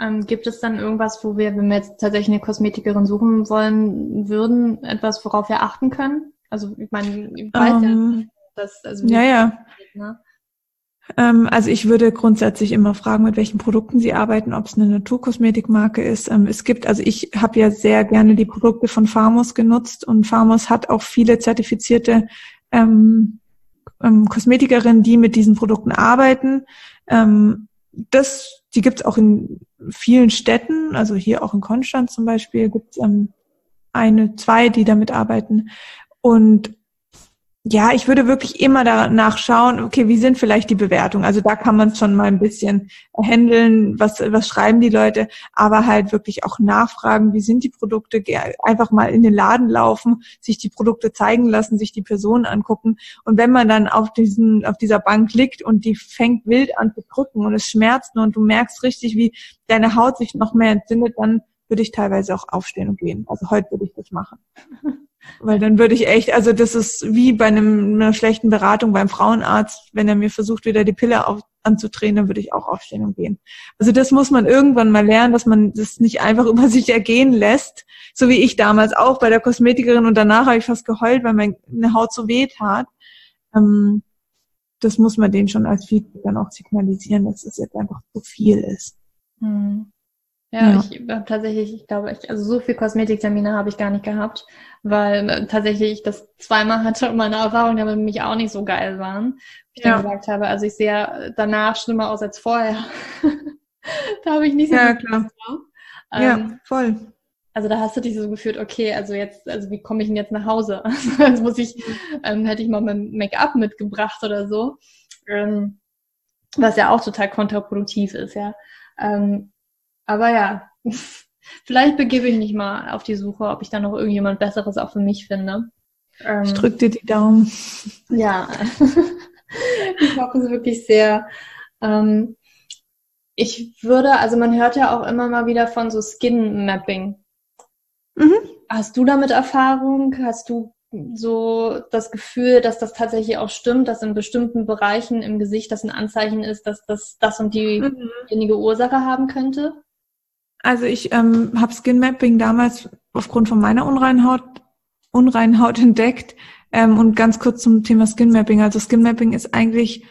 Ähm, gibt es dann irgendwas, wo wir, wenn wir jetzt tatsächlich eine Kosmetikerin suchen wollen würden, etwas, worauf wir achten können? Also ich meine, ich weiß um, ja, ähm, dass also ja, ja. Ne? Ähm, also ich würde grundsätzlich immer fragen, mit welchen Produkten Sie arbeiten, ob es eine Naturkosmetikmarke ist. Ähm, es gibt, also ich habe ja sehr gerne die Produkte von Pharmos genutzt und Pharmos hat auch viele zertifizierte ähm, ähm, Kosmetikerinnen, die mit diesen Produkten arbeiten. Ähm, das, die gibt es auch in vielen Städten, also hier auch in Konstanz zum Beispiel gibt es ähm, eine, zwei, die damit arbeiten. Und ja, ich würde wirklich immer danach schauen, okay, wie sind vielleicht die Bewertungen? Also da kann man schon mal ein bisschen handeln, was, was schreiben die Leute, aber halt wirklich auch nachfragen, wie sind die Produkte, einfach mal in den Laden laufen, sich die Produkte zeigen lassen, sich die Personen angucken. Und wenn man dann auf diesen, auf dieser Bank liegt und die fängt wild an zu drücken und es schmerzt nur und du merkst richtig, wie deine Haut sich noch mehr entzündet, dann würde ich teilweise auch aufstehen und gehen. Also heute würde ich das machen. (laughs) Weil dann würde ich echt, also das ist wie bei einem, einer schlechten Beratung beim Frauenarzt, wenn er mir versucht, wieder die Pille auf, anzudrehen, dann würde ich auch aufstehen und gehen. Also das muss man irgendwann mal lernen, dass man das nicht einfach (laughs) über sich ergehen lässt, so wie ich damals auch bei der Kosmetikerin und danach habe ich fast geheult, weil meine Haut so weh tat. Ähm, das muss man denen schon als Feedback dann auch signalisieren, dass es das jetzt einfach zu viel ist. Hm. Ja, ja. ich habe tatsächlich, ich glaube, ich, also so viel Kosmetiktermine habe ich gar nicht gehabt, weil äh, tatsächlich ich das zweimal (laughs) hatte und meine Erfahrungen damit mich auch nicht so geil waren. Ich ja. dann gesagt habe, also ich sehe danach schlimmer aus als vorher. (laughs) da habe ich nicht so Ja, klar. Ähm, ja, voll. Also da hast du dich so gefühlt, okay, also jetzt, also wie komme ich denn jetzt nach Hause? (laughs) Also jetzt muss ich, ähm, hätte ich mal mein Make-up mitgebracht oder so. Ähm, was ja auch total kontraproduktiv ist, ja. Ähm, aber ja, (laughs) vielleicht begebe ich mich mal auf die Suche, ob ich da noch irgendjemand Besseres auch für mich finde. Ähm, ich drück dir die Daumen. Ja, (laughs) ich hoffe es wirklich sehr. Ähm, ich würde, also man hört ja auch immer mal wieder von so Skin Mapping. Mhm. Hast du damit Erfahrung? Hast du so das Gefühl, dass das tatsächlich auch stimmt, dass in bestimmten Bereichen im Gesicht das ein Anzeichen ist, dass das das und diejenige mhm. Ursache haben könnte? Also ich ähm, habe Skin Mapping damals aufgrund von meiner Unreinhaut, Unreinhaut entdeckt. Ähm, und ganz kurz zum Thema Skin Mapping. Also Skin Mapping ist eigentlich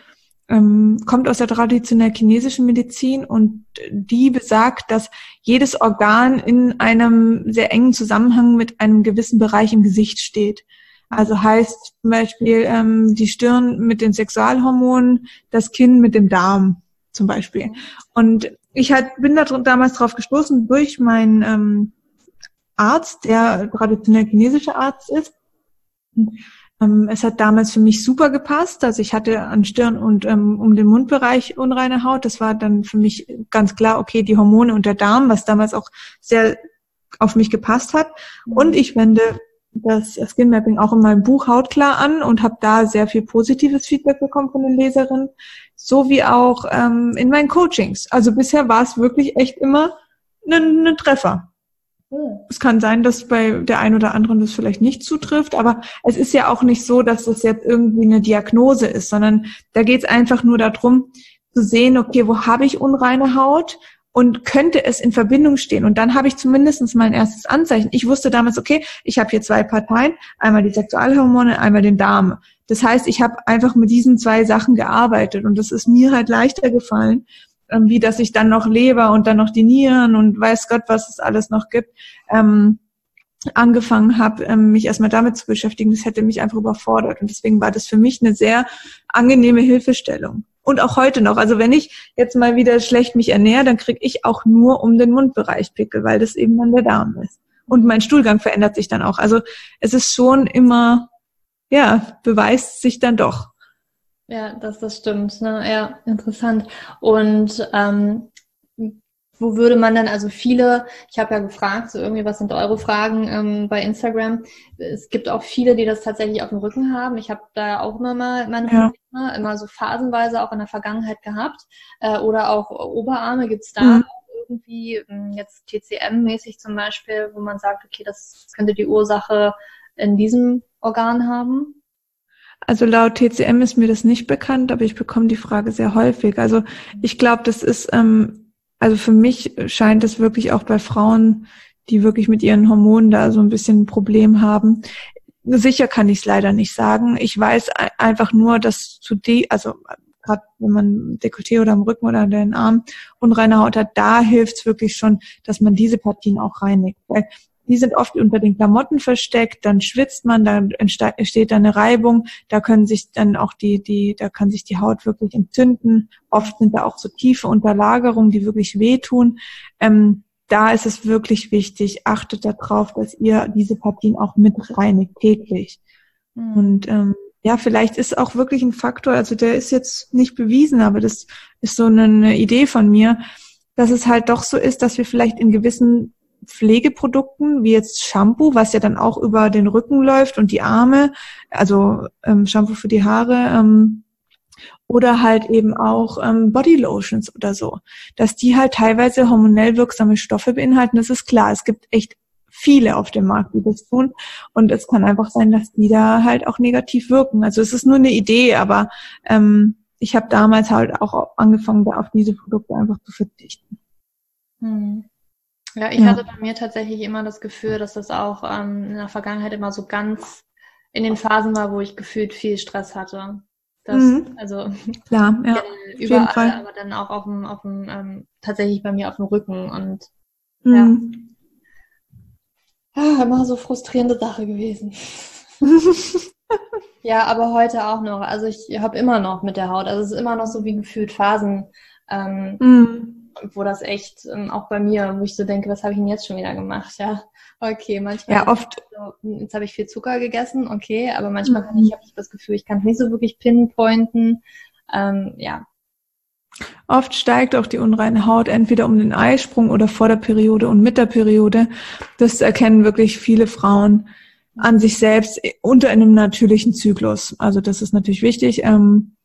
ähm, kommt aus der traditionell chinesischen Medizin und die besagt, dass jedes Organ in einem sehr engen Zusammenhang mit einem gewissen Bereich im Gesicht steht. Also heißt zum Beispiel ähm, die Stirn mit den Sexualhormonen, das Kinn mit dem Darm zum Beispiel. Und ich halt, bin da damals drauf gestoßen durch meinen ähm, Arzt, der traditionell chinesischer Arzt ist. Ähm, es hat damals für mich super gepasst. Also ich hatte an Stirn und ähm, um den Mundbereich unreine Haut. Das war dann für mich ganz klar, okay, die Hormone und der Darm, was damals auch sehr auf mich gepasst hat. Und ich wende das Skin Mapping auch in meinem Buch Hautklar an und habe da sehr viel positives Feedback bekommen von den Leserinnen so wie auch ähm, in meinen Coachings. Also bisher war es wirklich echt immer ein ne Treffer. Oh. Es kann sein, dass bei der einen oder anderen das vielleicht nicht zutrifft, aber es ist ja auch nicht so, dass das jetzt irgendwie eine Diagnose ist, sondern da geht es einfach nur darum zu sehen, okay, wo habe ich unreine Haut und könnte es in Verbindung stehen. Und dann habe ich zumindest mein erstes Anzeichen. Ich wusste damals, okay, ich habe hier zwei Parteien, einmal die Sexualhormone, einmal den Darm. Das heißt, ich habe einfach mit diesen zwei Sachen gearbeitet und das ist mir halt leichter gefallen, ähm, wie dass ich dann noch Leber und dann noch die Nieren und weiß Gott, was es alles noch gibt, ähm, angefangen habe, ähm, mich erstmal damit zu beschäftigen. Das hätte mich einfach überfordert und deswegen war das für mich eine sehr angenehme Hilfestellung. Und auch heute noch. Also wenn ich jetzt mal wieder schlecht mich ernähre, dann kriege ich auch nur um den Mundbereich Pickel, weil das eben dann der Darm ist. Und mein Stuhlgang verändert sich dann auch. Also es ist schon immer ja, beweist sich dann doch. Ja, dass das stimmt. Ne? Ja, interessant. Und ähm, wo würde man dann, also viele, ich habe ja gefragt, so irgendwie, was sind eure Fragen ähm, bei Instagram? Es gibt auch viele, die das tatsächlich auf dem Rücken haben. Ich habe da auch immer mal meine ja. Probleme, immer so phasenweise auch in der Vergangenheit gehabt. Äh, oder auch Oberarme gibt's da mhm. irgendwie, hm, jetzt TCM-mäßig zum Beispiel, wo man sagt, okay, das könnte die Ursache in diesem Organ haben? Also laut TCM ist mir das nicht bekannt, aber ich bekomme die Frage sehr häufig. Also ich glaube, das ist, ähm, also für mich scheint es wirklich auch bei Frauen, die wirklich mit ihren Hormonen da so ein bisschen ein Problem haben. Sicher kann ich es leider nicht sagen. Ich weiß einfach nur, dass zu die, also gerade wenn man Dekolleté oder am Rücken oder den Arm unreine Haut hat, da hilft es wirklich schon, dass man diese Partien auch reinigt. Weil die sind oft unter den Klamotten versteckt, dann schwitzt man, dann entsteht da eine Reibung, da können sich dann auch die, die, da kann sich die Haut wirklich entzünden. Oft sind da auch so tiefe Unterlagerungen, die wirklich wehtun. Ähm, da ist es wirklich wichtig, achtet darauf, dass ihr diese Partien auch mit reinigt täglich. Mhm. Und ähm, ja, vielleicht ist auch wirklich ein Faktor, also der ist jetzt nicht bewiesen, aber das ist so eine Idee von mir, dass es halt doch so ist, dass wir vielleicht in gewissen Pflegeprodukten, wie jetzt Shampoo, was ja dann auch über den Rücken läuft und die Arme, also ähm, Shampoo für die Haare, ähm, oder halt eben auch ähm, Bodylotions oder so, dass die halt teilweise hormonell wirksame Stoffe beinhalten. Das ist klar, es gibt echt viele auf dem Markt, die das tun. Und es kann einfach sein, dass die da halt auch negativ wirken. Also es ist nur eine Idee, aber ähm, ich habe damals halt auch angefangen, da auf diese Produkte einfach zu verzichten. Hm. Ja, ich ja. hatte bei mir tatsächlich immer das Gefühl, dass das auch ähm, in der Vergangenheit immer so ganz in den Phasen war, wo ich gefühlt viel Stress hatte. Das, mhm. Also klar, ja, überall, aber dann auch auf dem, auf dem ähm, tatsächlich bei mir auf dem Rücken und Mhm. Ja. Ah, immer so frustrierende Sache gewesen. (laughs) ja, aber heute auch noch. Also ich habe immer noch mit der Haut. Also es ist immer noch so wie gefühlt Phasen, ähm, mhm. Wo das echt ähm, auch bei mir, wo ich so denke, was habe ich denn jetzt schon wieder gemacht? Ja, okay, manchmal. Ja, oft. So, jetzt habe ich viel Zucker gegessen, okay, aber manchmal mhm. kann ich, habe ich das Gefühl, ich kann nicht so wirklich pinpointen. Ähm, ja, Oft steigt auch die unreine Haut entweder um den Eisprung oder vor der Periode und mit der Periode. Das erkennen wirklich viele Frauen an sich selbst unter einem natürlichen Zyklus. Also das ist natürlich wichtig. Ähm,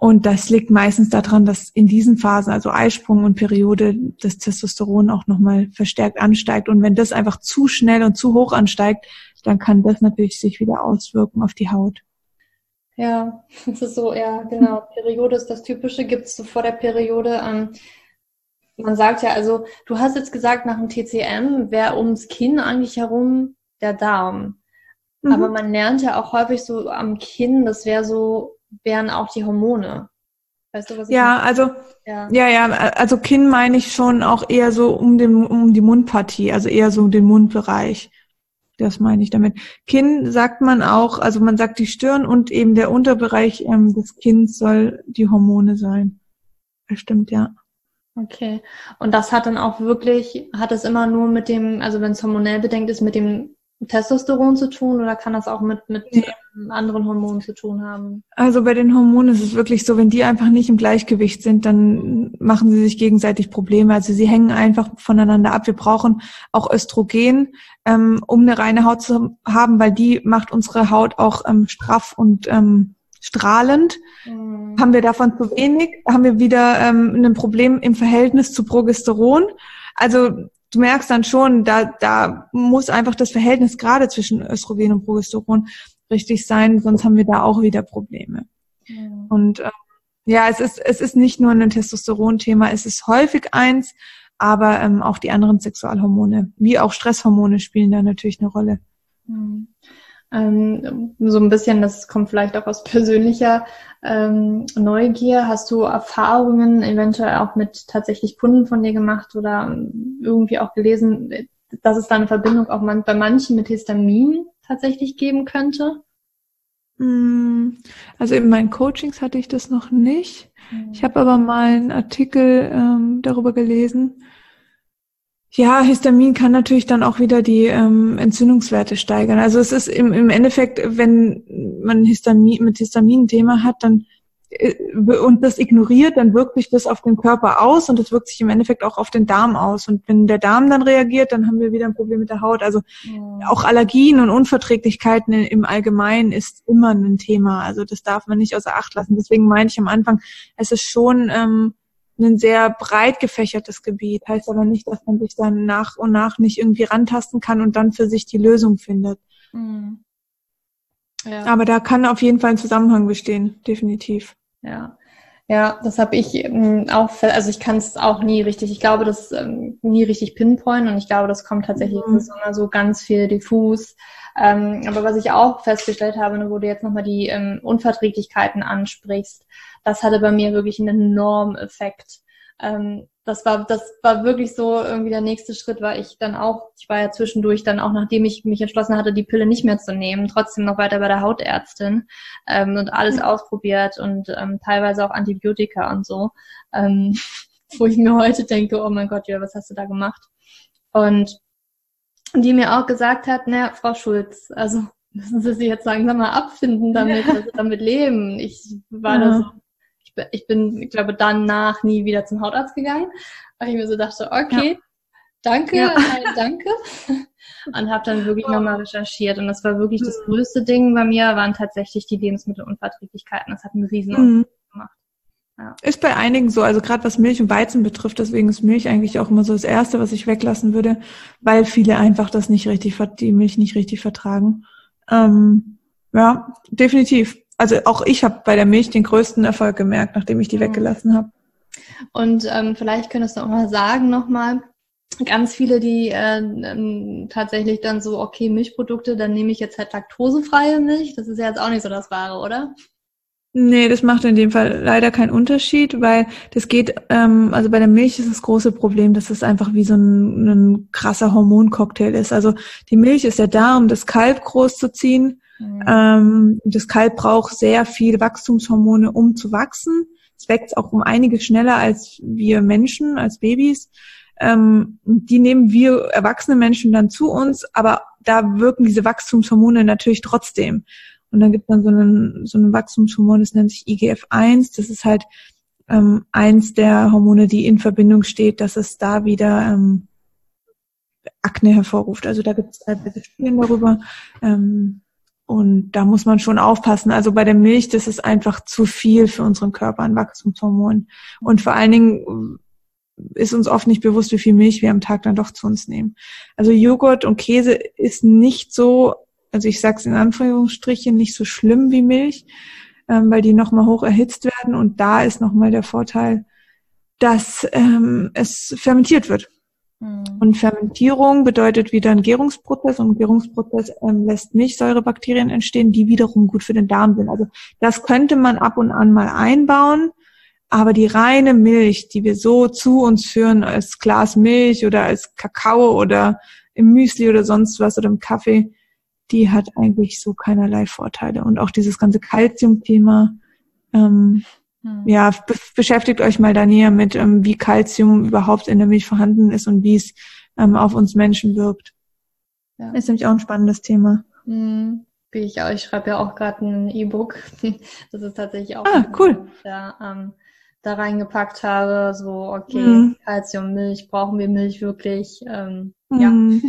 und das liegt meistens daran, dass in diesen Phasen, also Eisprung und Periode, das Testosteron auch nochmal verstärkt ansteigt. Und wenn das einfach zu schnell und zu hoch ansteigt, dann kann das natürlich sich wieder auswirken auf die Haut. Ja, das ist so, ja, genau. Periode ist das Typische, gibt es so vor der Periode. Ähm, man sagt ja, also, du hast jetzt gesagt, nach dem TCM wäre ums Kinn eigentlich herum der Darm. Mhm. Aber man lernt ja auch häufig so am Kinn, das wäre so, wären auch die Hormone. Weißt du, was ich Ja, meine? also, ja. ja, ja, also Kinn meine ich schon auch eher so um den, um die Mundpartie, also eher so den Mundbereich. Das meine ich damit. Kinn sagt man auch, also man sagt die Stirn und eben der Unterbereich ähm, des Kinns soll die Hormone sein. Das stimmt, ja. Okay. Und das hat dann auch wirklich, hat es immer nur mit dem, also wenn es hormonell bedenkt ist, mit dem Testosteron zu tun oder kann das auch mit, mit ja. anderen Hormonen zu tun haben? Also bei den Hormonen ist es wirklich so, wenn die einfach nicht im Gleichgewicht sind, dann machen sie sich gegenseitig Probleme. Also sie hängen einfach voneinander ab. Wir brauchen auch Östrogen, ähm, um eine reine Haut zu haben, weil die macht unsere Haut auch ähm, straff und ähm, strahlend. Mhm. Haben wir davon zu wenig, haben wir wieder ähm, ein Problem im Verhältnis zu Progesteron. Also du merkst dann schon, da, da muss einfach das Verhältnis gerade zwischen Östrogen und Progesteron richtig sein, sonst haben wir da auch wieder Probleme. Mhm. Und äh, ja, es ist, es ist nicht nur ein Testosteron-Thema, es ist häufig eins, aber ähm, auch die anderen Sexualhormone, wie auch Stresshormone spielen da natürlich eine Rolle. Mhm. Ähm, so ein bisschen, das kommt vielleicht auch aus (laughs) persönlicher ähm, Neugier. Hast du Erfahrungen eventuell auch mit tatsächlich Kunden von dir gemacht oder irgendwie auch gelesen, dass es da eine Verbindung auch man, bei manchen mit Histamin tatsächlich geben könnte? Hm, also in meinen Coachings hatte ich das noch nicht. Hm. Ich habe aber mal einen Artikel ähm, darüber gelesen, ja, Histamin kann natürlich dann auch wieder die ähm, Entzündungswerte steigern. Also es ist im, im Endeffekt, wenn man Histamin, mit Histamin ein Thema hat, dann äh, und das ignoriert, dann wirkt sich das auf den Körper aus und das wirkt sich im Endeffekt auch auf den Darm aus. Und wenn der Darm dann reagiert, dann haben wir wieder ein Problem mit der Haut. Also ja. auch Allergien und Unverträglichkeiten im Allgemeinen ist immer ein Thema. Also das darf man nicht außer Acht lassen. Deswegen meine ich am Anfang, es ist schon ähm, ein sehr breit gefächertes Gebiet. Heißt aber nicht, dass man sich dann nach und nach nicht irgendwie rantasten kann und dann für sich die Lösung findet. Mhm. Ja. Aber da kann auf jeden Fall ein Zusammenhang bestehen, definitiv. Ja. Ja, das habe ich ähm, auch, also ich kann es auch nie richtig, ich glaube, das ähm, nie richtig pinpointen und ich glaube, das kommt tatsächlich mhm. so, so ganz viel diffus. Ähm, aber was ich auch festgestellt habe, ne, wo du jetzt nochmal die ähm, Unverträglichkeiten ansprichst, das hatte bei mir wirklich einen enormen Effekt. Ähm, das war, das war wirklich so irgendwie der nächste Schritt, weil ich dann auch, ich war ja zwischendurch dann auch, nachdem ich mich entschlossen hatte, die Pille nicht mehr zu nehmen, trotzdem noch weiter bei der Hautärztin ähm, und alles mhm. ausprobiert und ähm, teilweise auch Antibiotika und so, ähm, (laughs) wo ich mir heute denke, oh mein Gott, ja, was hast du da gemacht? Und die mir auch gesagt hat, naja, Frau Schulz, also (laughs) müssen Sie sich jetzt langsam mal abfinden damit, ja. also damit leben. Ich war ja. da so, ich, bin, ich glaube, danach nie wieder zum Hautarzt gegangen, weil ich mir so dachte, okay, ja. danke, ja. nein, danke. (laughs) Und habe dann wirklich oh. nochmal recherchiert. Und das war wirklich das mhm. größte Ding bei mir, waren tatsächlich die Lebensmittelunverträglichkeiten. Das hat einen riesen mhm. gemacht. Ja. Ist bei einigen so, also gerade was Milch und Weizen betrifft, deswegen ist Milch eigentlich auch immer so das Erste, was ich weglassen würde, weil viele einfach das nicht richtig, die Milch nicht richtig vertragen. Ähm, ja, definitiv. Also auch ich habe bei der Milch den größten Erfolg gemerkt, nachdem ich die weggelassen habe. Und ähm, vielleicht könntest du auch mal sagen nochmal, ganz viele, die äh, ähm, tatsächlich dann so, okay, Milchprodukte, dann nehme ich jetzt halt laktosefreie Milch. Das ist ja jetzt auch nicht so das Wahre, oder? Nee, das macht in dem Fall leider keinen Unterschied, weil das geht, ähm, also bei der Milch ist das große Problem, dass es einfach wie so ein, ein krasser Hormoncocktail ist. Also die Milch ist ja da, um das Kalb groß zu ziehen. Mhm. Ähm, das Kalb braucht sehr viel Wachstumshormone, um zu wachsen. Es wächst auch um einiges schneller als wir Menschen, als Babys. Ähm, die nehmen wir erwachsene Menschen dann zu uns, aber da wirken diese Wachstumshormone natürlich trotzdem. Und dann gibt man so einen, so einen Wachstumshormon, das nennt sich IGF-1. Das ist halt ähm, eins der Hormone, die in Verbindung steht, dass es da wieder ähm, Akne hervorruft. Also da gibt es teilweise Studien darüber. Ähm, und da muss man schon aufpassen. Also bei der Milch, das ist einfach zu viel für unseren Körper an Wachstumshormonen. Und vor allen Dingen ist uns oft nicht bewusst, wie viel Milch wir am Tag dann doch zu uns nehmen. Also Joghurt und Käse ist nicht so also ich sage es in Anführungsstrichen, nicht so schlimm wie Milch, ähm, weil die nochmal hoch erhitzt werden. Und da ist nochmal der Vorteil, dass ähm, es fermentiert wird. Mhm. Und Fermentierung bedeutet wieder ein Gärungsprozess und ein Gärungsprozess ähm, lässt Milchsäurebakterien entstehen, die wiederum gut für den Darm sind. Also das könnte man ab und an mal einbauen, aber die reine Milch, die wir so zu uns führen als Glas Milch oder als Kakao oder im Müsli oder sonst was oder im Kaffee, die hat eigentlich so keinerlei Vorteile. Und auch dieses ganze Calcium-Thema, ähm, hm. Ja, be beschäftigt euch mal da näher mit, ähm, wie Calcium überhaupt in der Milch vorhanden ist und wie es ähm, auf uns Menschen wirkt. Ja. Ist nämlich auch ein spannendes Thema. Hm. Wie ich auch, ich schreibe ja auch gerade ein E-Book. (laughs) Das ist tatsächlich auch ah, cool. Da, ähm, da reingepackt habe, so, okay, mhm. Calcium, Milch, brauchen wir Milch wirklich? Ähm, mhm.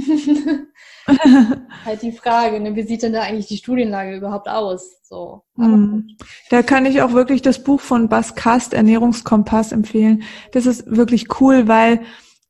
Ja. (laughs) halt die Frage, ne, wie sieht denn da eigentlich die Studienlage überhaupt aus? So. Mhm. Da kann ich auch wirklich das Buch von Bas Kast, Ernährungskompass, empfehlen. Das ist wirklich cool, weil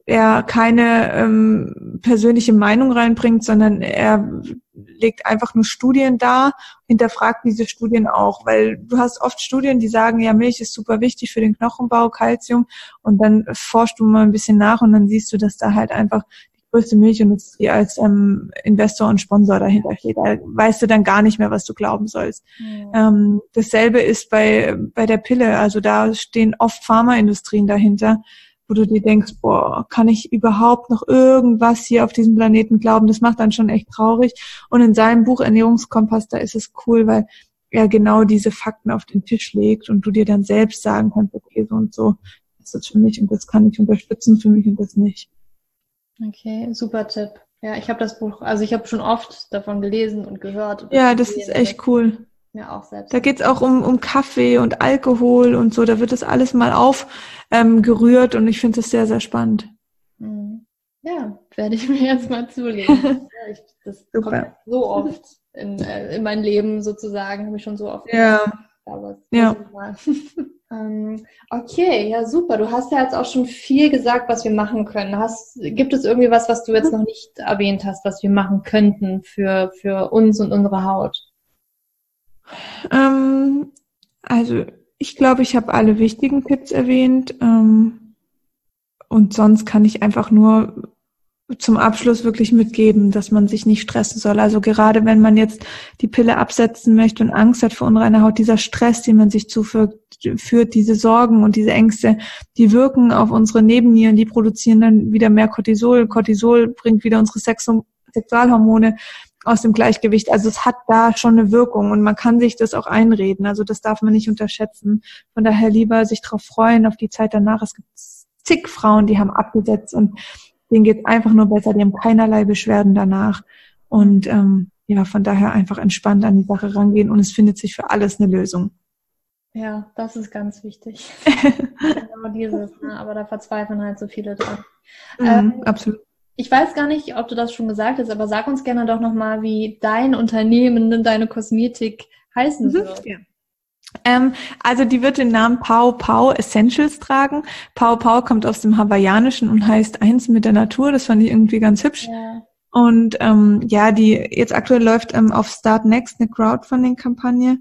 er keine ähm, persönliche Meinung reinbringt, sondern er legt einfach nur Studien dar, hinterfragt diese Studien auch, weil du hast oft Studien, die sagen, ja, Milch ist super wichtig für den Knochenbau, Kalzium, und dann forschst du mal ein bisschen nach und dann siehst du, dass da halt einfach die größte Milchindustrie als ähm, Investor und Sponsor dahinter steht. Da weißt du dann gar nicht mehr, was du glauben sollst. Ja. Ähm, dasselbe ist bei, bei der Pille, also da stehen oft Pharmaindustrien dahinter, wo du dir denkst, boah, kann ich überhaupt noch irgendwas hier auf diesem Planeten glauben? Das macht dann schon echt traurig. Und in seinem Buch Ernährungskompass, da ist es cool, weil er genau diese Fakten auf den Tisch legt und du dir dann selbst sagen kannst, okay, so und so ist das für mich und das kann ich unterstützen für mich und das nicht. Okay, super Tipp. Ja, ich habe das Buch, also ich habe schon oft davon gelesen und gehört. Ja, das ist echt cool. Ja, auch selbst. Da geht's auch um, um Kaffee und Alkohol und so. Da wird das alles mal aufgerührt ähm, und ich finde das sehr, sehr spannend. Mhm. Ja, werde ich (laughs) mir jetzt mal zulegen. (laughs) ja, ich, das Super. kommt so oft in, äh, in mein Leben sozusagen, habe ich schon so oft ja. ja. (laughs) ähm, okay, ja super. Du hast ja jetzt auch schon viel gesagt, was wir machen können. Hast, gibt es irgendwie was, was du jetzt noch nicht erwähnt hast, was wir machen könnten für, für uns und unsere Haut? Ähm, also ich glaube, ich habe alle wichtigen Tipps erwähnt. Ähm, und sonst kann ich einfach nur zum Abschluss wirklich mitgeben, dass man sich nicht stressen soll. Also gerade wenn man jetzt die Pille absetzen möchte und Angst hat vor unreiner Haut, dieser Stress, den man sich zuführt, führt, diese Sorgen und diese Ängste, die wirken auf unsere Nebennieren, die produzieren dann wieder mehr Cortisol. Cortisol bringt wieder unsere Sexu Sexualhormone aus dem Gleichgewicht. Also es hat da schon eine Wirkung und man kann sich das auch einreden. Also das darf man nicht unterschätzen. Von daher lieber sich darauf freuen, auf die Zeit danach. Es gibt zig Frauen, die haben abgesetzt und denen geht einfach nur besser, die haben keinerlei Beschwerden danach. Und ähm, ja, von daher einfach entspannt an die Sache rangehen und es findet sich für alles eine Lösung. Ja, das ist ganz wichtig. (laughs) genau dieses, ne? aber da verzweifeln halt so viele dran. Mhm, ähm, absolut. Ich weiß gar nicht, ob du das schon gesagt hast, aber sag uns gerne doch nochmal, wie dein Unternehmen, deine Kosmetik heißen mhm, wird. Ja. Ähm, also die wird den Namen Pau Pau Essentials tragen. Pau Pau kommt aus dem Hawaiianischen und heißt eins mit der Natur. Das fand ich irgendwie ganz hübsch. Ja. Und ähm, ja, die jetzt aktuell läuft ähm, auf Start Next eine Crowdfunding-Kampagne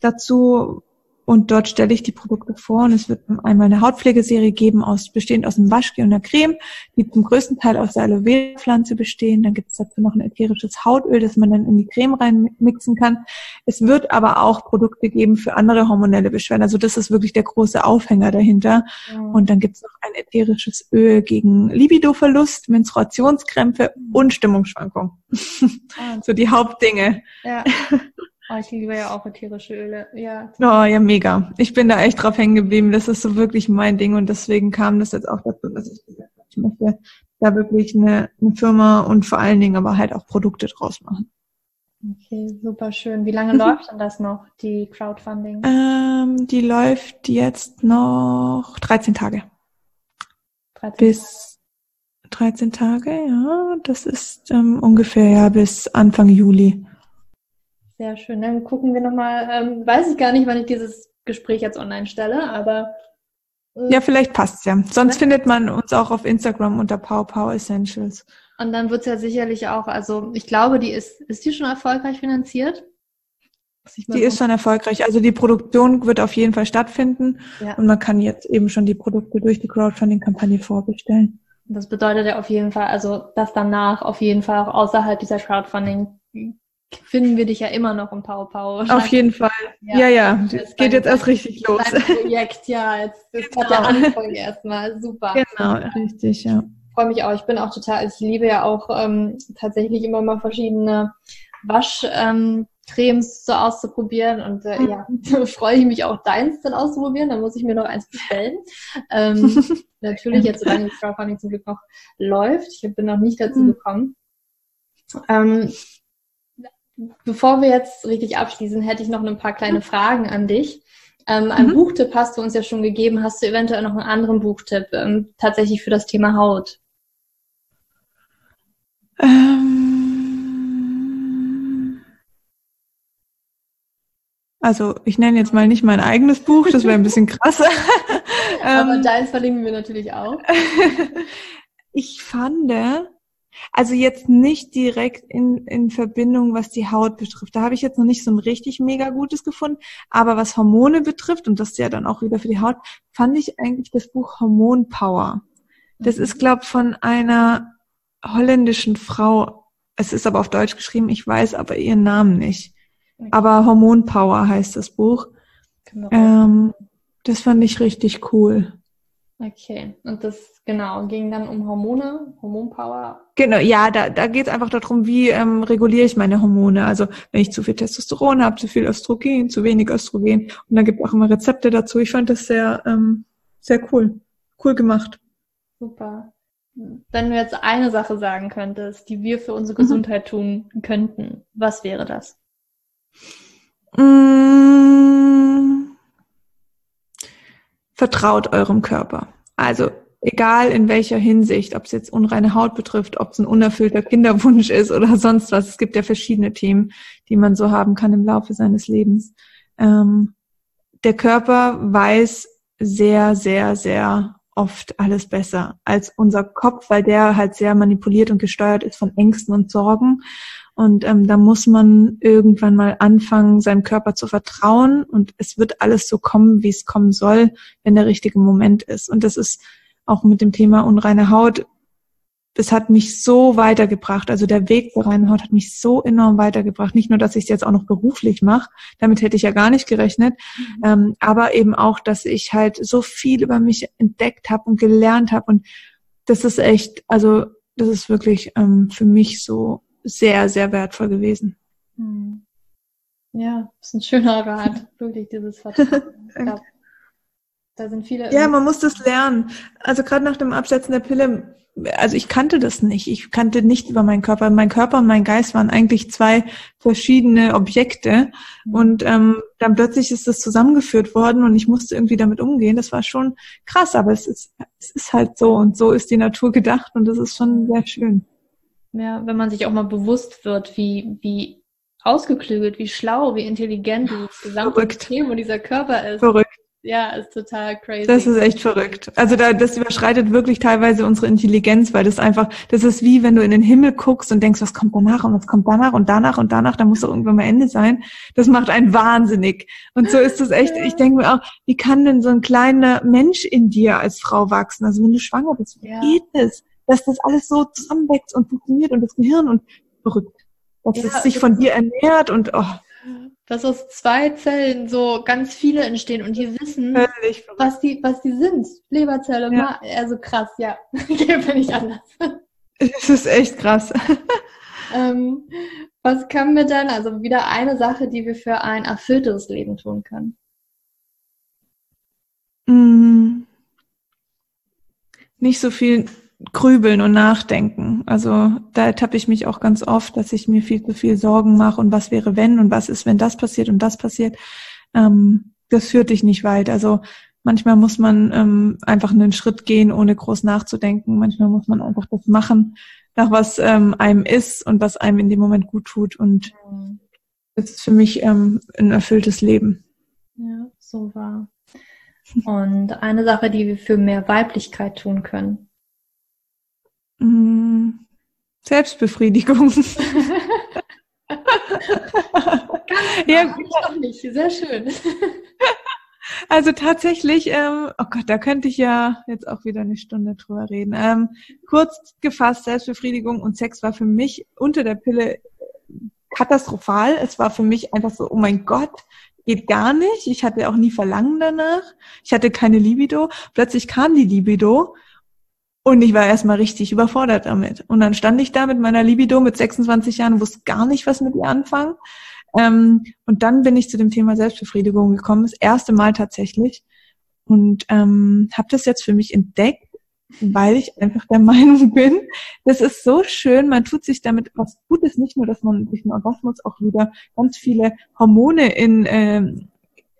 dazu Und dort stelle ich die Produkte vor und es wird einmal eine Hautpflegeserie geben, aus, bestehend aus einem Waschgel und einer Creme, die zum größten Teil aus der Aloe Vera Pflanze bestehen. Dann gibt es dazu noch ein ätherisches Hautöl, das man dann in die Creme reinmixen kann. Es wird aber auch Produkte geben für andere hormonelle Beschwerden. Also das ist wirklich der große Aufhänger dahinter. Ja. Und dann gibt es noch ein ätherisches Öl gegen Libidoverlust, Menstruationskrämpfe und Stimmungsschwankungen. Ah. (laughs) so die Hauptdinge. Ja. (laughs) Oh, ich liebe ja auch ätherische Öle. Ja. Oh, ja, mega. Ich bin da echt drauf hängen geblieben. Das ist so wirklich mein Ding und deswegen kam das jetzt auch dazu, dass ich gesagt habe, ich möchte da wirklich eine, eine Firma und vor allen Dingen aber halt auch Produkte draus machen. Okay, super schön. Wie lange läuft denn das noch, die Crowdfunding? Ähm, die läuft jetzt noch 13 Tage. 13 bis 13 Tage, ja. Das ist ähm, ungefähr ja bis Anfang Juli. Sehr schön. Dann gucken wir nochmal, ähm, weiß ich gar nicht, wann ich dieses Gespräch jetzt online stelle, aber. Äh, ja, vielleicht passt's ja. Sonst findet man uns auch auf Instagram unter Power Essentials. Und dann wird's ja sicherlich auch, also ich glaube, die ist, ist die schon erfolgreich finanziert? Die ist schon erfolgreich. Also die Produktion wird auf jeden Fall stattfinden ja. und man kann jetzt eben schon die Produkte durch die Crowdfunding-Kampagne vorbestellen. Das bedeutet ja auf jeden Fall, also dass danach auf jeden Fall auch außerhalb dieser Crowdfunding finden wir dich ja immer noch im Pau Pau. Auf jeden Fall. Ja, ja. ja. Es geht jetzt erst richtig los. Projekt, ja. Jetzt ist genau. der Anfang erstmal. Super. Genau, richtig, ja. Freue mich auch. Ich bin auch total, also ich liebe ja auch ähm, tatsächlich immer mal verschiedene Waschcremes ähm, so auszuprobieren und äh, ja, (laughs) freue ich mich auch deins dann auszuprobieren, dann muss ich mir noch eins bestellen. Ähm, (laughs) natürlich jetzt, solange die Crowdfunding zum Glück noch läuft. Ich bin noch nicht dazu mhm. gekommen. Ähm, Bevor wir jetzt richtig abschließen, hätte ich noch ein paar kleine Fragen an dich. Ähm, einen mhm. Buchtipp hast du uns ja schon gegeben. Hast du eventuell noch einen anderen Buchtipp ähm, tatsächlich für das Thema Haut? Ähm also ich nenne jetzt mal nicht mein eigenes Buch, das wäre ein bisschen krasser. (laughs) (laughs) Aber ähm, deins verlinken wir natürlich auch. (laughs) ich fand, also jetzt nicht direkt in, in Verbindung, was die Haut betrifft. Da habe ich jetzt noch nicht so ein richtig mega gutes gefunden. Aber was Hormone betrifft, und das ist ja dann auch wieder für die Haut, fand ich eigentlich das Buch Hormon Power. Das ist, glaube von einer holländischen Frau. Es ist aber auf Deutsch geschrieben, ich weiß aber ihren Namen nicht. Aber Hormon Power heißt das Buch. Genau. Ähm, das fand ich richtig cool. Okay, und das genau ging dann um Hormone, Hormonpower. Genau, ja, da, da geht es einfach darum, wie ähm, reguliere ich meine Hormone. Also wenn ich zu viel Testosteron habe, zu viel Östrogen, zu wenig Östrogen. Und da gibt es auch immer Rezepte dazu. Ich fand das sehr, ähm, sehr cool. Cool gemacht. Super. Wenn du jetzt eine Sache sagen könntest, die wir für unsere mhm. Gesundheit tun könnten, was wäre das? Mmh vertraut eurem Körper. Also egal in welcher Hinsicht, ob es jetzt unreine Haut betrifft, ob es ein unerfüllter Kinderwunsch ist oder (laughs) sonst was. Es gibt ja verschiedene Themen, die man so haben kann im Laufe seines Lebens. Ähm, der Körper weiß sehr, sehr, sehr oft alles besser als unser Kopf, weil der halt sehr manipuliert und gesteuert ist von Ängsten und Sorgen. Und ähm, da muss man irgendwann mal anfangen, seinem Körper zu vertrauen. Und es wird alles so kommen, wie es kommen soll, wenn der richtige Moment ist. Und das ist auch mit dem Thema unreine Haut. Es hat mich so weitergebracht. Also der Weg zur reinen Haut hat mich so enorm weitergebracht. Nicht nur, dass ich es jetzt auch noch beruflich mache, damit hätte ich ja gar nicht gerechnet, mhm. ähm, aber eben auch, dass ich halt so viel über mich entdeckt habe und gelernt habe. Und das ist echt, also das ist wirklich ähm, für mich so sehr, sehr wertvoll gewesen. Hm. Ja, ist ein schöner Rat, (laughs) wirklich dieses Vertrauen. (laughs) da sind viele. Ja, man muss das lernen. Also gerade nach dem Absetzen der Pille, also ich kannte das nicht. Ich kannte nicht über meinen Körper. Mein Körper und mein Geist waren eigentlich zwei verschiedene Objekte. Mhm. Und ähm, dann plötzlich ist das zusammengeführt worden und ich musste irgendwie damit umgehen. Das war schon krass, aber es ist, es ist halt so und so ist die Natur gedacht und das ist schon sehr schön. Ja, wenn man sich auch mal bewusst wird, wie, wie ausgeklügelt, wie schlau, wie intelligent dieses gesamte Verrückt. System und dieser Körper ist. Verrückt. ja, ist total crazy. Das ist echt verrückt. Also da, das überschreitet wirklich teilweise unsere Intelligenz, weil das einfach, das ist wie wenn du in den Himmel guckst und denkst, was kommt danach und was kommt danach und danach und danach, da muss doch irgendwann mal Ende sein. Das macht einen wahnsinnig. Und so ist es echt, ich denke mir auch, wie kann denn so ein kleiner Mensch in dir als Frau wachsen? Also wenn du schwanger bist, wie ja. geht es? Dass das alles so zusammenwächst und funktioniert und das Gehirn und verrückt. Dass ja, es sich von dir ernährt und oh dass aus zwei Zellen so ganz viele entstehen und die wissen, was die, was die sind. Leberzelle, ja. also krass, ja. (laughs) Bin ich anders. Es ist echt krass. (laughs) ähm, was können wir denn, also wieder eine Sache, die wir für ein erfülltes Leben tun können? Mm. Nicht so viel grübeln und nachdenken. Also da ertappe ich mich auch ganz oft, dass ich mir viel zu viel Sorgen mache und was wäre wenn und was ist, wenn das passiert und das passiert. Ähm, das führt dich nicht weit. Also manchmal muss man ähm, einfach einen Schritt gehen, ohne groß nachzudenken. Manchmal muss man einfach das machen, nach was ähm, einem ist und was einem in dem Moment gut tut. Und das ist für mich ähm, ein erfülltes Leben. Ja, so wahr. Und eine Sache, die wir für mehr Weiblichkeit tun können. Mm, Selbstbefriedigung. (laughs) ja, ich auch nicht. Sehr schön. Also tatsächlich, ähm, oh Gott, da könnte ich ja jetzt auch wieder eine Stunde drüber reden. Ähm, kurz gefasst, Selbstbefriedigung und Sex war für mich unter der Pille katastrophal. Es war für mich einfach so, oh mein Gott, geht gar nicht. Ich hatte auch nie Verlangen danach. Ich hatte keine Libido. Plötzlich kam die Libido und ich war erstmal richtig überfordert damit. Und dann stand ich da mit meiner Libido mit 26 Jahren und wusste gar nicht, was mit ihr anfangen. Ähm, und dann bin ich zu dem Thema Selbstbefriedigung gekommen, das erste Mal tatsächlich. Und ähm, habe das jetzt für mich entdeckt, weil ich einfach der (laughs) Meinung bin, das ist so schön, man tut sich damit was Gutes, nicht nur, dass man durch den Orgasmus auch wieder ganz viele Hormone in ähm,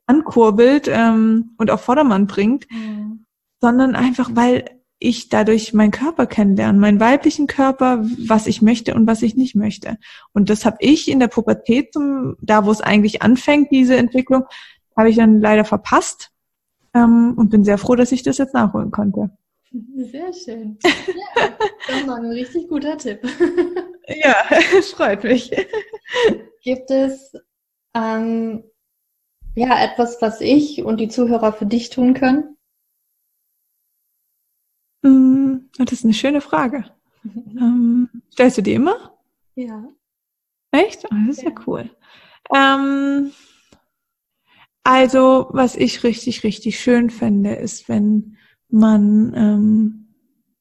ankurbelt ähm, und auf Vordermann bringt, mhm. sondern einfach, weil ich dadurch meinen Körper kennenlernen, meinen weiblichen Körper, was ich möchte und was ich nicht möchte. Und das habe ich in der Pubertät, zum, da wo es eigentlich anfängt, diese Entwicklung, habe ich dann leider verpasst ähm, und bin sehr froh, dass ich das jetzt nachholen konnte. Sehr schön. (laughs) Ja, das war ein richtig guter Tipp. (laughs) Ja, (laughs) freut mich. Gibt es ähm, ja etwas, was ich und die Zuhörer für dich tun können? Mm, das ist eine schöne Frage. (laughs) Ähm, stellst du die immer? Ja. Echt? Oh, das ist ja, ja cool. Ähm, also, was ich richtig, richtig schön finde, ist, wenn man ähm,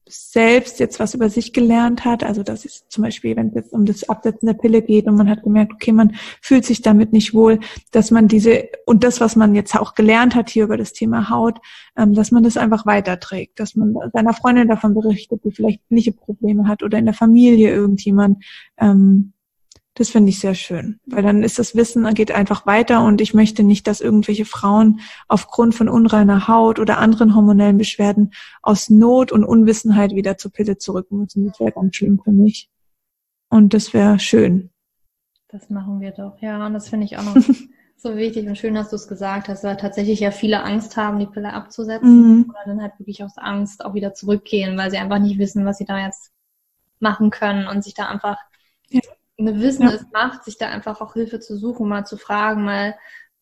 selbst jetzt was über sich gelernt hat, also das ist zum Beispiel, wenn es jetzt um das Absetzen der Pille geht und man hat gemerkt, okay, man fühlt sich damit nicht wohl, dass man diese und das, was man jetzt auch gelernt hat hier über das Thema Haut, ähm, dass man das einfach weiterträgt, dass man seiner Freundin davon berichtet, die vielleicht ähnliche Probleme hat oder in der Familie irgendjemand, ähm, das finde ich sehr schön, weil dann ist das Wissen geht einfach weiter und ich möchte nicht, dass irgendwelche Frauen aufgrund von unreiner Haut oder anderen hormonellen Beschwerden aus Not und Unwissenheit wieder zur Pille zurück müssen. Das wäre ganz schlimm für mich. Und das wäre schön. Das machen wir doch, ja. Und das finde ich auch noch (laughs) so wichtig und schön, dass du es gesagt hast, weil tatsächlich ja viele Angst haben, die Pille abzusetzen mhm. oder dann halt wirklich aus Angst auch wieder zurückgehen, weil sie einfach nicht wissen, was sie da jetzt machen können und sich da einfach ja eine Wissen ja. es macht, sich da einfach auch Hilfe zu suchen, mal zu fragen, mal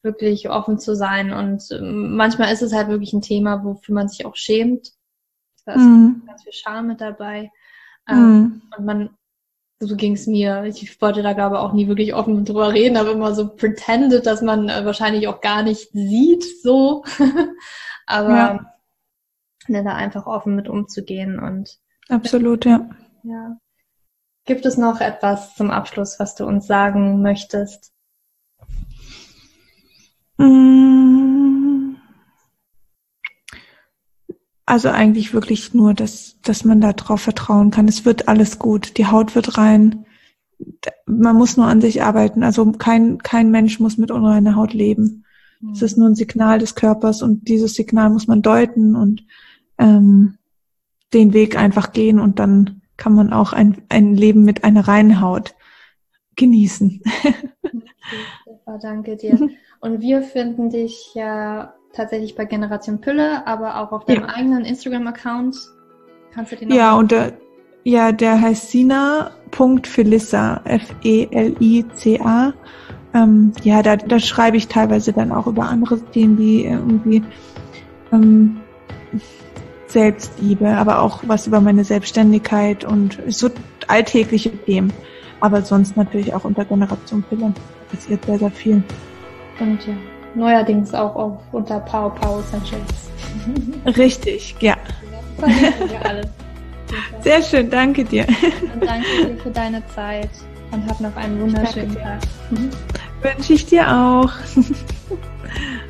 wirklich offen zu sein. Und ähm, manchmal ist es halt wirklich ein Thema, wofür man sich auch schämt. Da ist mhm. ganz viel Scham mit dabei. Ähm, mhm. Und man, so ging es mir. Ich wollte da glaube ich auch nie wirklich offen drüber reden, aber immer so pretended, dass man äh, wahrscheinlich auch gar nicht sieht, so. (laughs) aber ja. ne, da einfach offen mit umzugehen und. Absolut, ja. Ja. Gibt es noch etwas zum Abschluss, was du uns sagen möchtest? Mm. Also eigentlich wirklich nur, dass, dass man da drauf vertrauen kann. Es wird alles gut. Die Haut wird rein. Man muss nur an sich arbeiten. Also kein, kein Mensch muss mit unreiner Haut leben. Mhm. Es ist nur ein Signal des Körpers und dieses Signal muss man deuten und ähm, den Weg einfach gehen und dann kann man auch ein, ein Leben mit einer reinen Haut genießen. Super, danke dir. Und wir finden dich ja tatsächlich bei Generation Pille, aber auch auf deinem ja. eigenen Instagram-Account. Kannst du den noch Ja, und der, ja, der heißt Sina.Felissa, F-E-L-I-C-A. Ähm, ja, da, da schreibe ich teilweise dann auch über andere Themen wie irgendwie ähm, Selbstliebe, aber auch was über meine Selbstständigkeit und so alltägliche Themen. Aber sonst natürlich auch unter Generation Pille passiert sehr, sehr viel. Und ja, neuerdings auch auf, unter Power Power Essentials. (laughs) Richtig, ja. Sehr schön, danke dir. Und danke dir für deine Zeit und hab noch einen wunderschönen Tag. Wünsche ich dir auch. (laughs)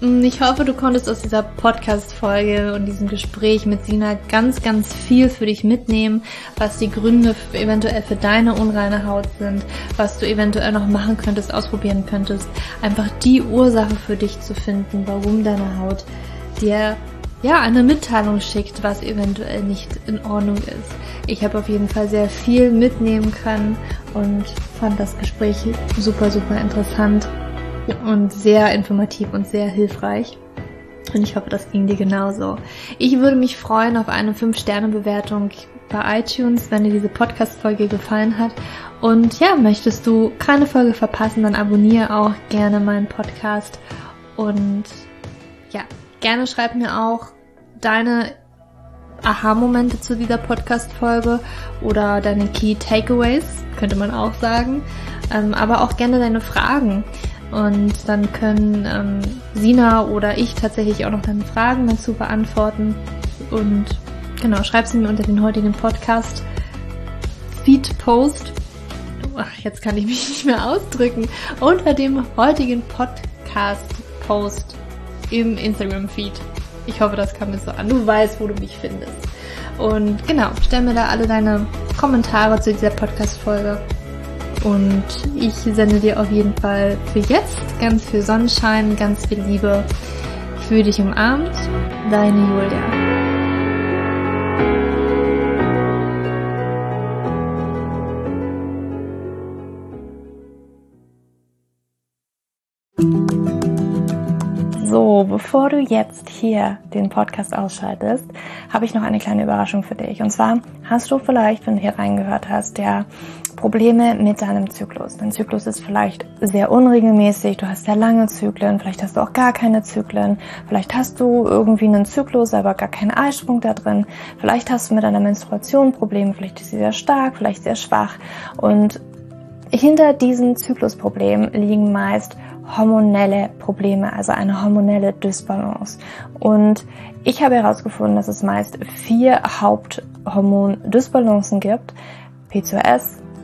Mm, ich hoffe, du konntest aus dieser Podcast-Folge und diesem Gespräch mit Sina ganz, ganz viel für dich mitnehmen, was die Gründe eventuell für deine unreine Haut sind, was du eventuell noch machen könntest, ausprobieren könntest. Einfach die Ursache für dich zu finden, warum deine Haut dir ja, eine Mitteilung schickt, was eventuell nicht in Ordnung ist. Ich habe auf jeden Fall sehr viel mitnehmen können und fand das Gespräch super, super interessant und sehr informativ und sehr hilfreich. Und ich hoffe, das ging dir genauso. Ich würde mich freuen auf eine 5-Sterne-Bewertung bei iTunes, wenn dir diese Podcast-Folge gefallen hat. Und ja, möchtest du keine Folge verpassen, dann abonniere auch gerne meinen Podcast. Und ja, gerne schreib mir auch deine Aha-Momente zu dieser Podcast-Folge oder deine Key Takeaways, könnte man auch sagen. Ähm, aber auch gerne deine Fragen. Und dann können ähm, Sina oder ich tatsächlich auch noch deine Fragen dazu beantworten. Und genau, schreib sie mir unter den heutigen Podcast Feed Post. Ach, jetzt kann ich mich (laughs) nicht mehr ausdrücken. Unter dem heutigen Podcast Post im Instagram Feed. Ich hoffe, das kam mir so an. Du weißt, wo du mich findest. Und genau, stell mir da alle deine Kommentare zu dieser Podcast-Folge. Und ich sende dir auf jeden Fall für jetzt ganz viel Sonnenschein, ganz viel Liebe. Für dich umarmt. Deine Julia. So, bevor du jetzt hier den Podcast ausschaltest, habe ich noch eine kleine Überraschung für dich. Und zwar hast du vielleicht, wenn du hier reingehört hast, ja Probleme mit deinem Zyklus. Dein Zyklus ist vielleicht sehr unregelmäßig, du hast sehr lange Zyklen, vielleicht hast du auch gar keine Zyklen, vielleicht hast du irgendwie einen Zyklus, aber gar keinen Eisprung da drin, vielleicht hast du mit deiner Menstruation Probleme, vielleicht ist sie sehr stark, vielleicht sehr schwach und hinter diesen Zyklusproblemen liegen meist hormonelle Probleme, also eine hormonelle Dysbalance. Und ich habe herausgefunden, dass es meist vier Haupthormon-Dysbalancen gibt. PCOS,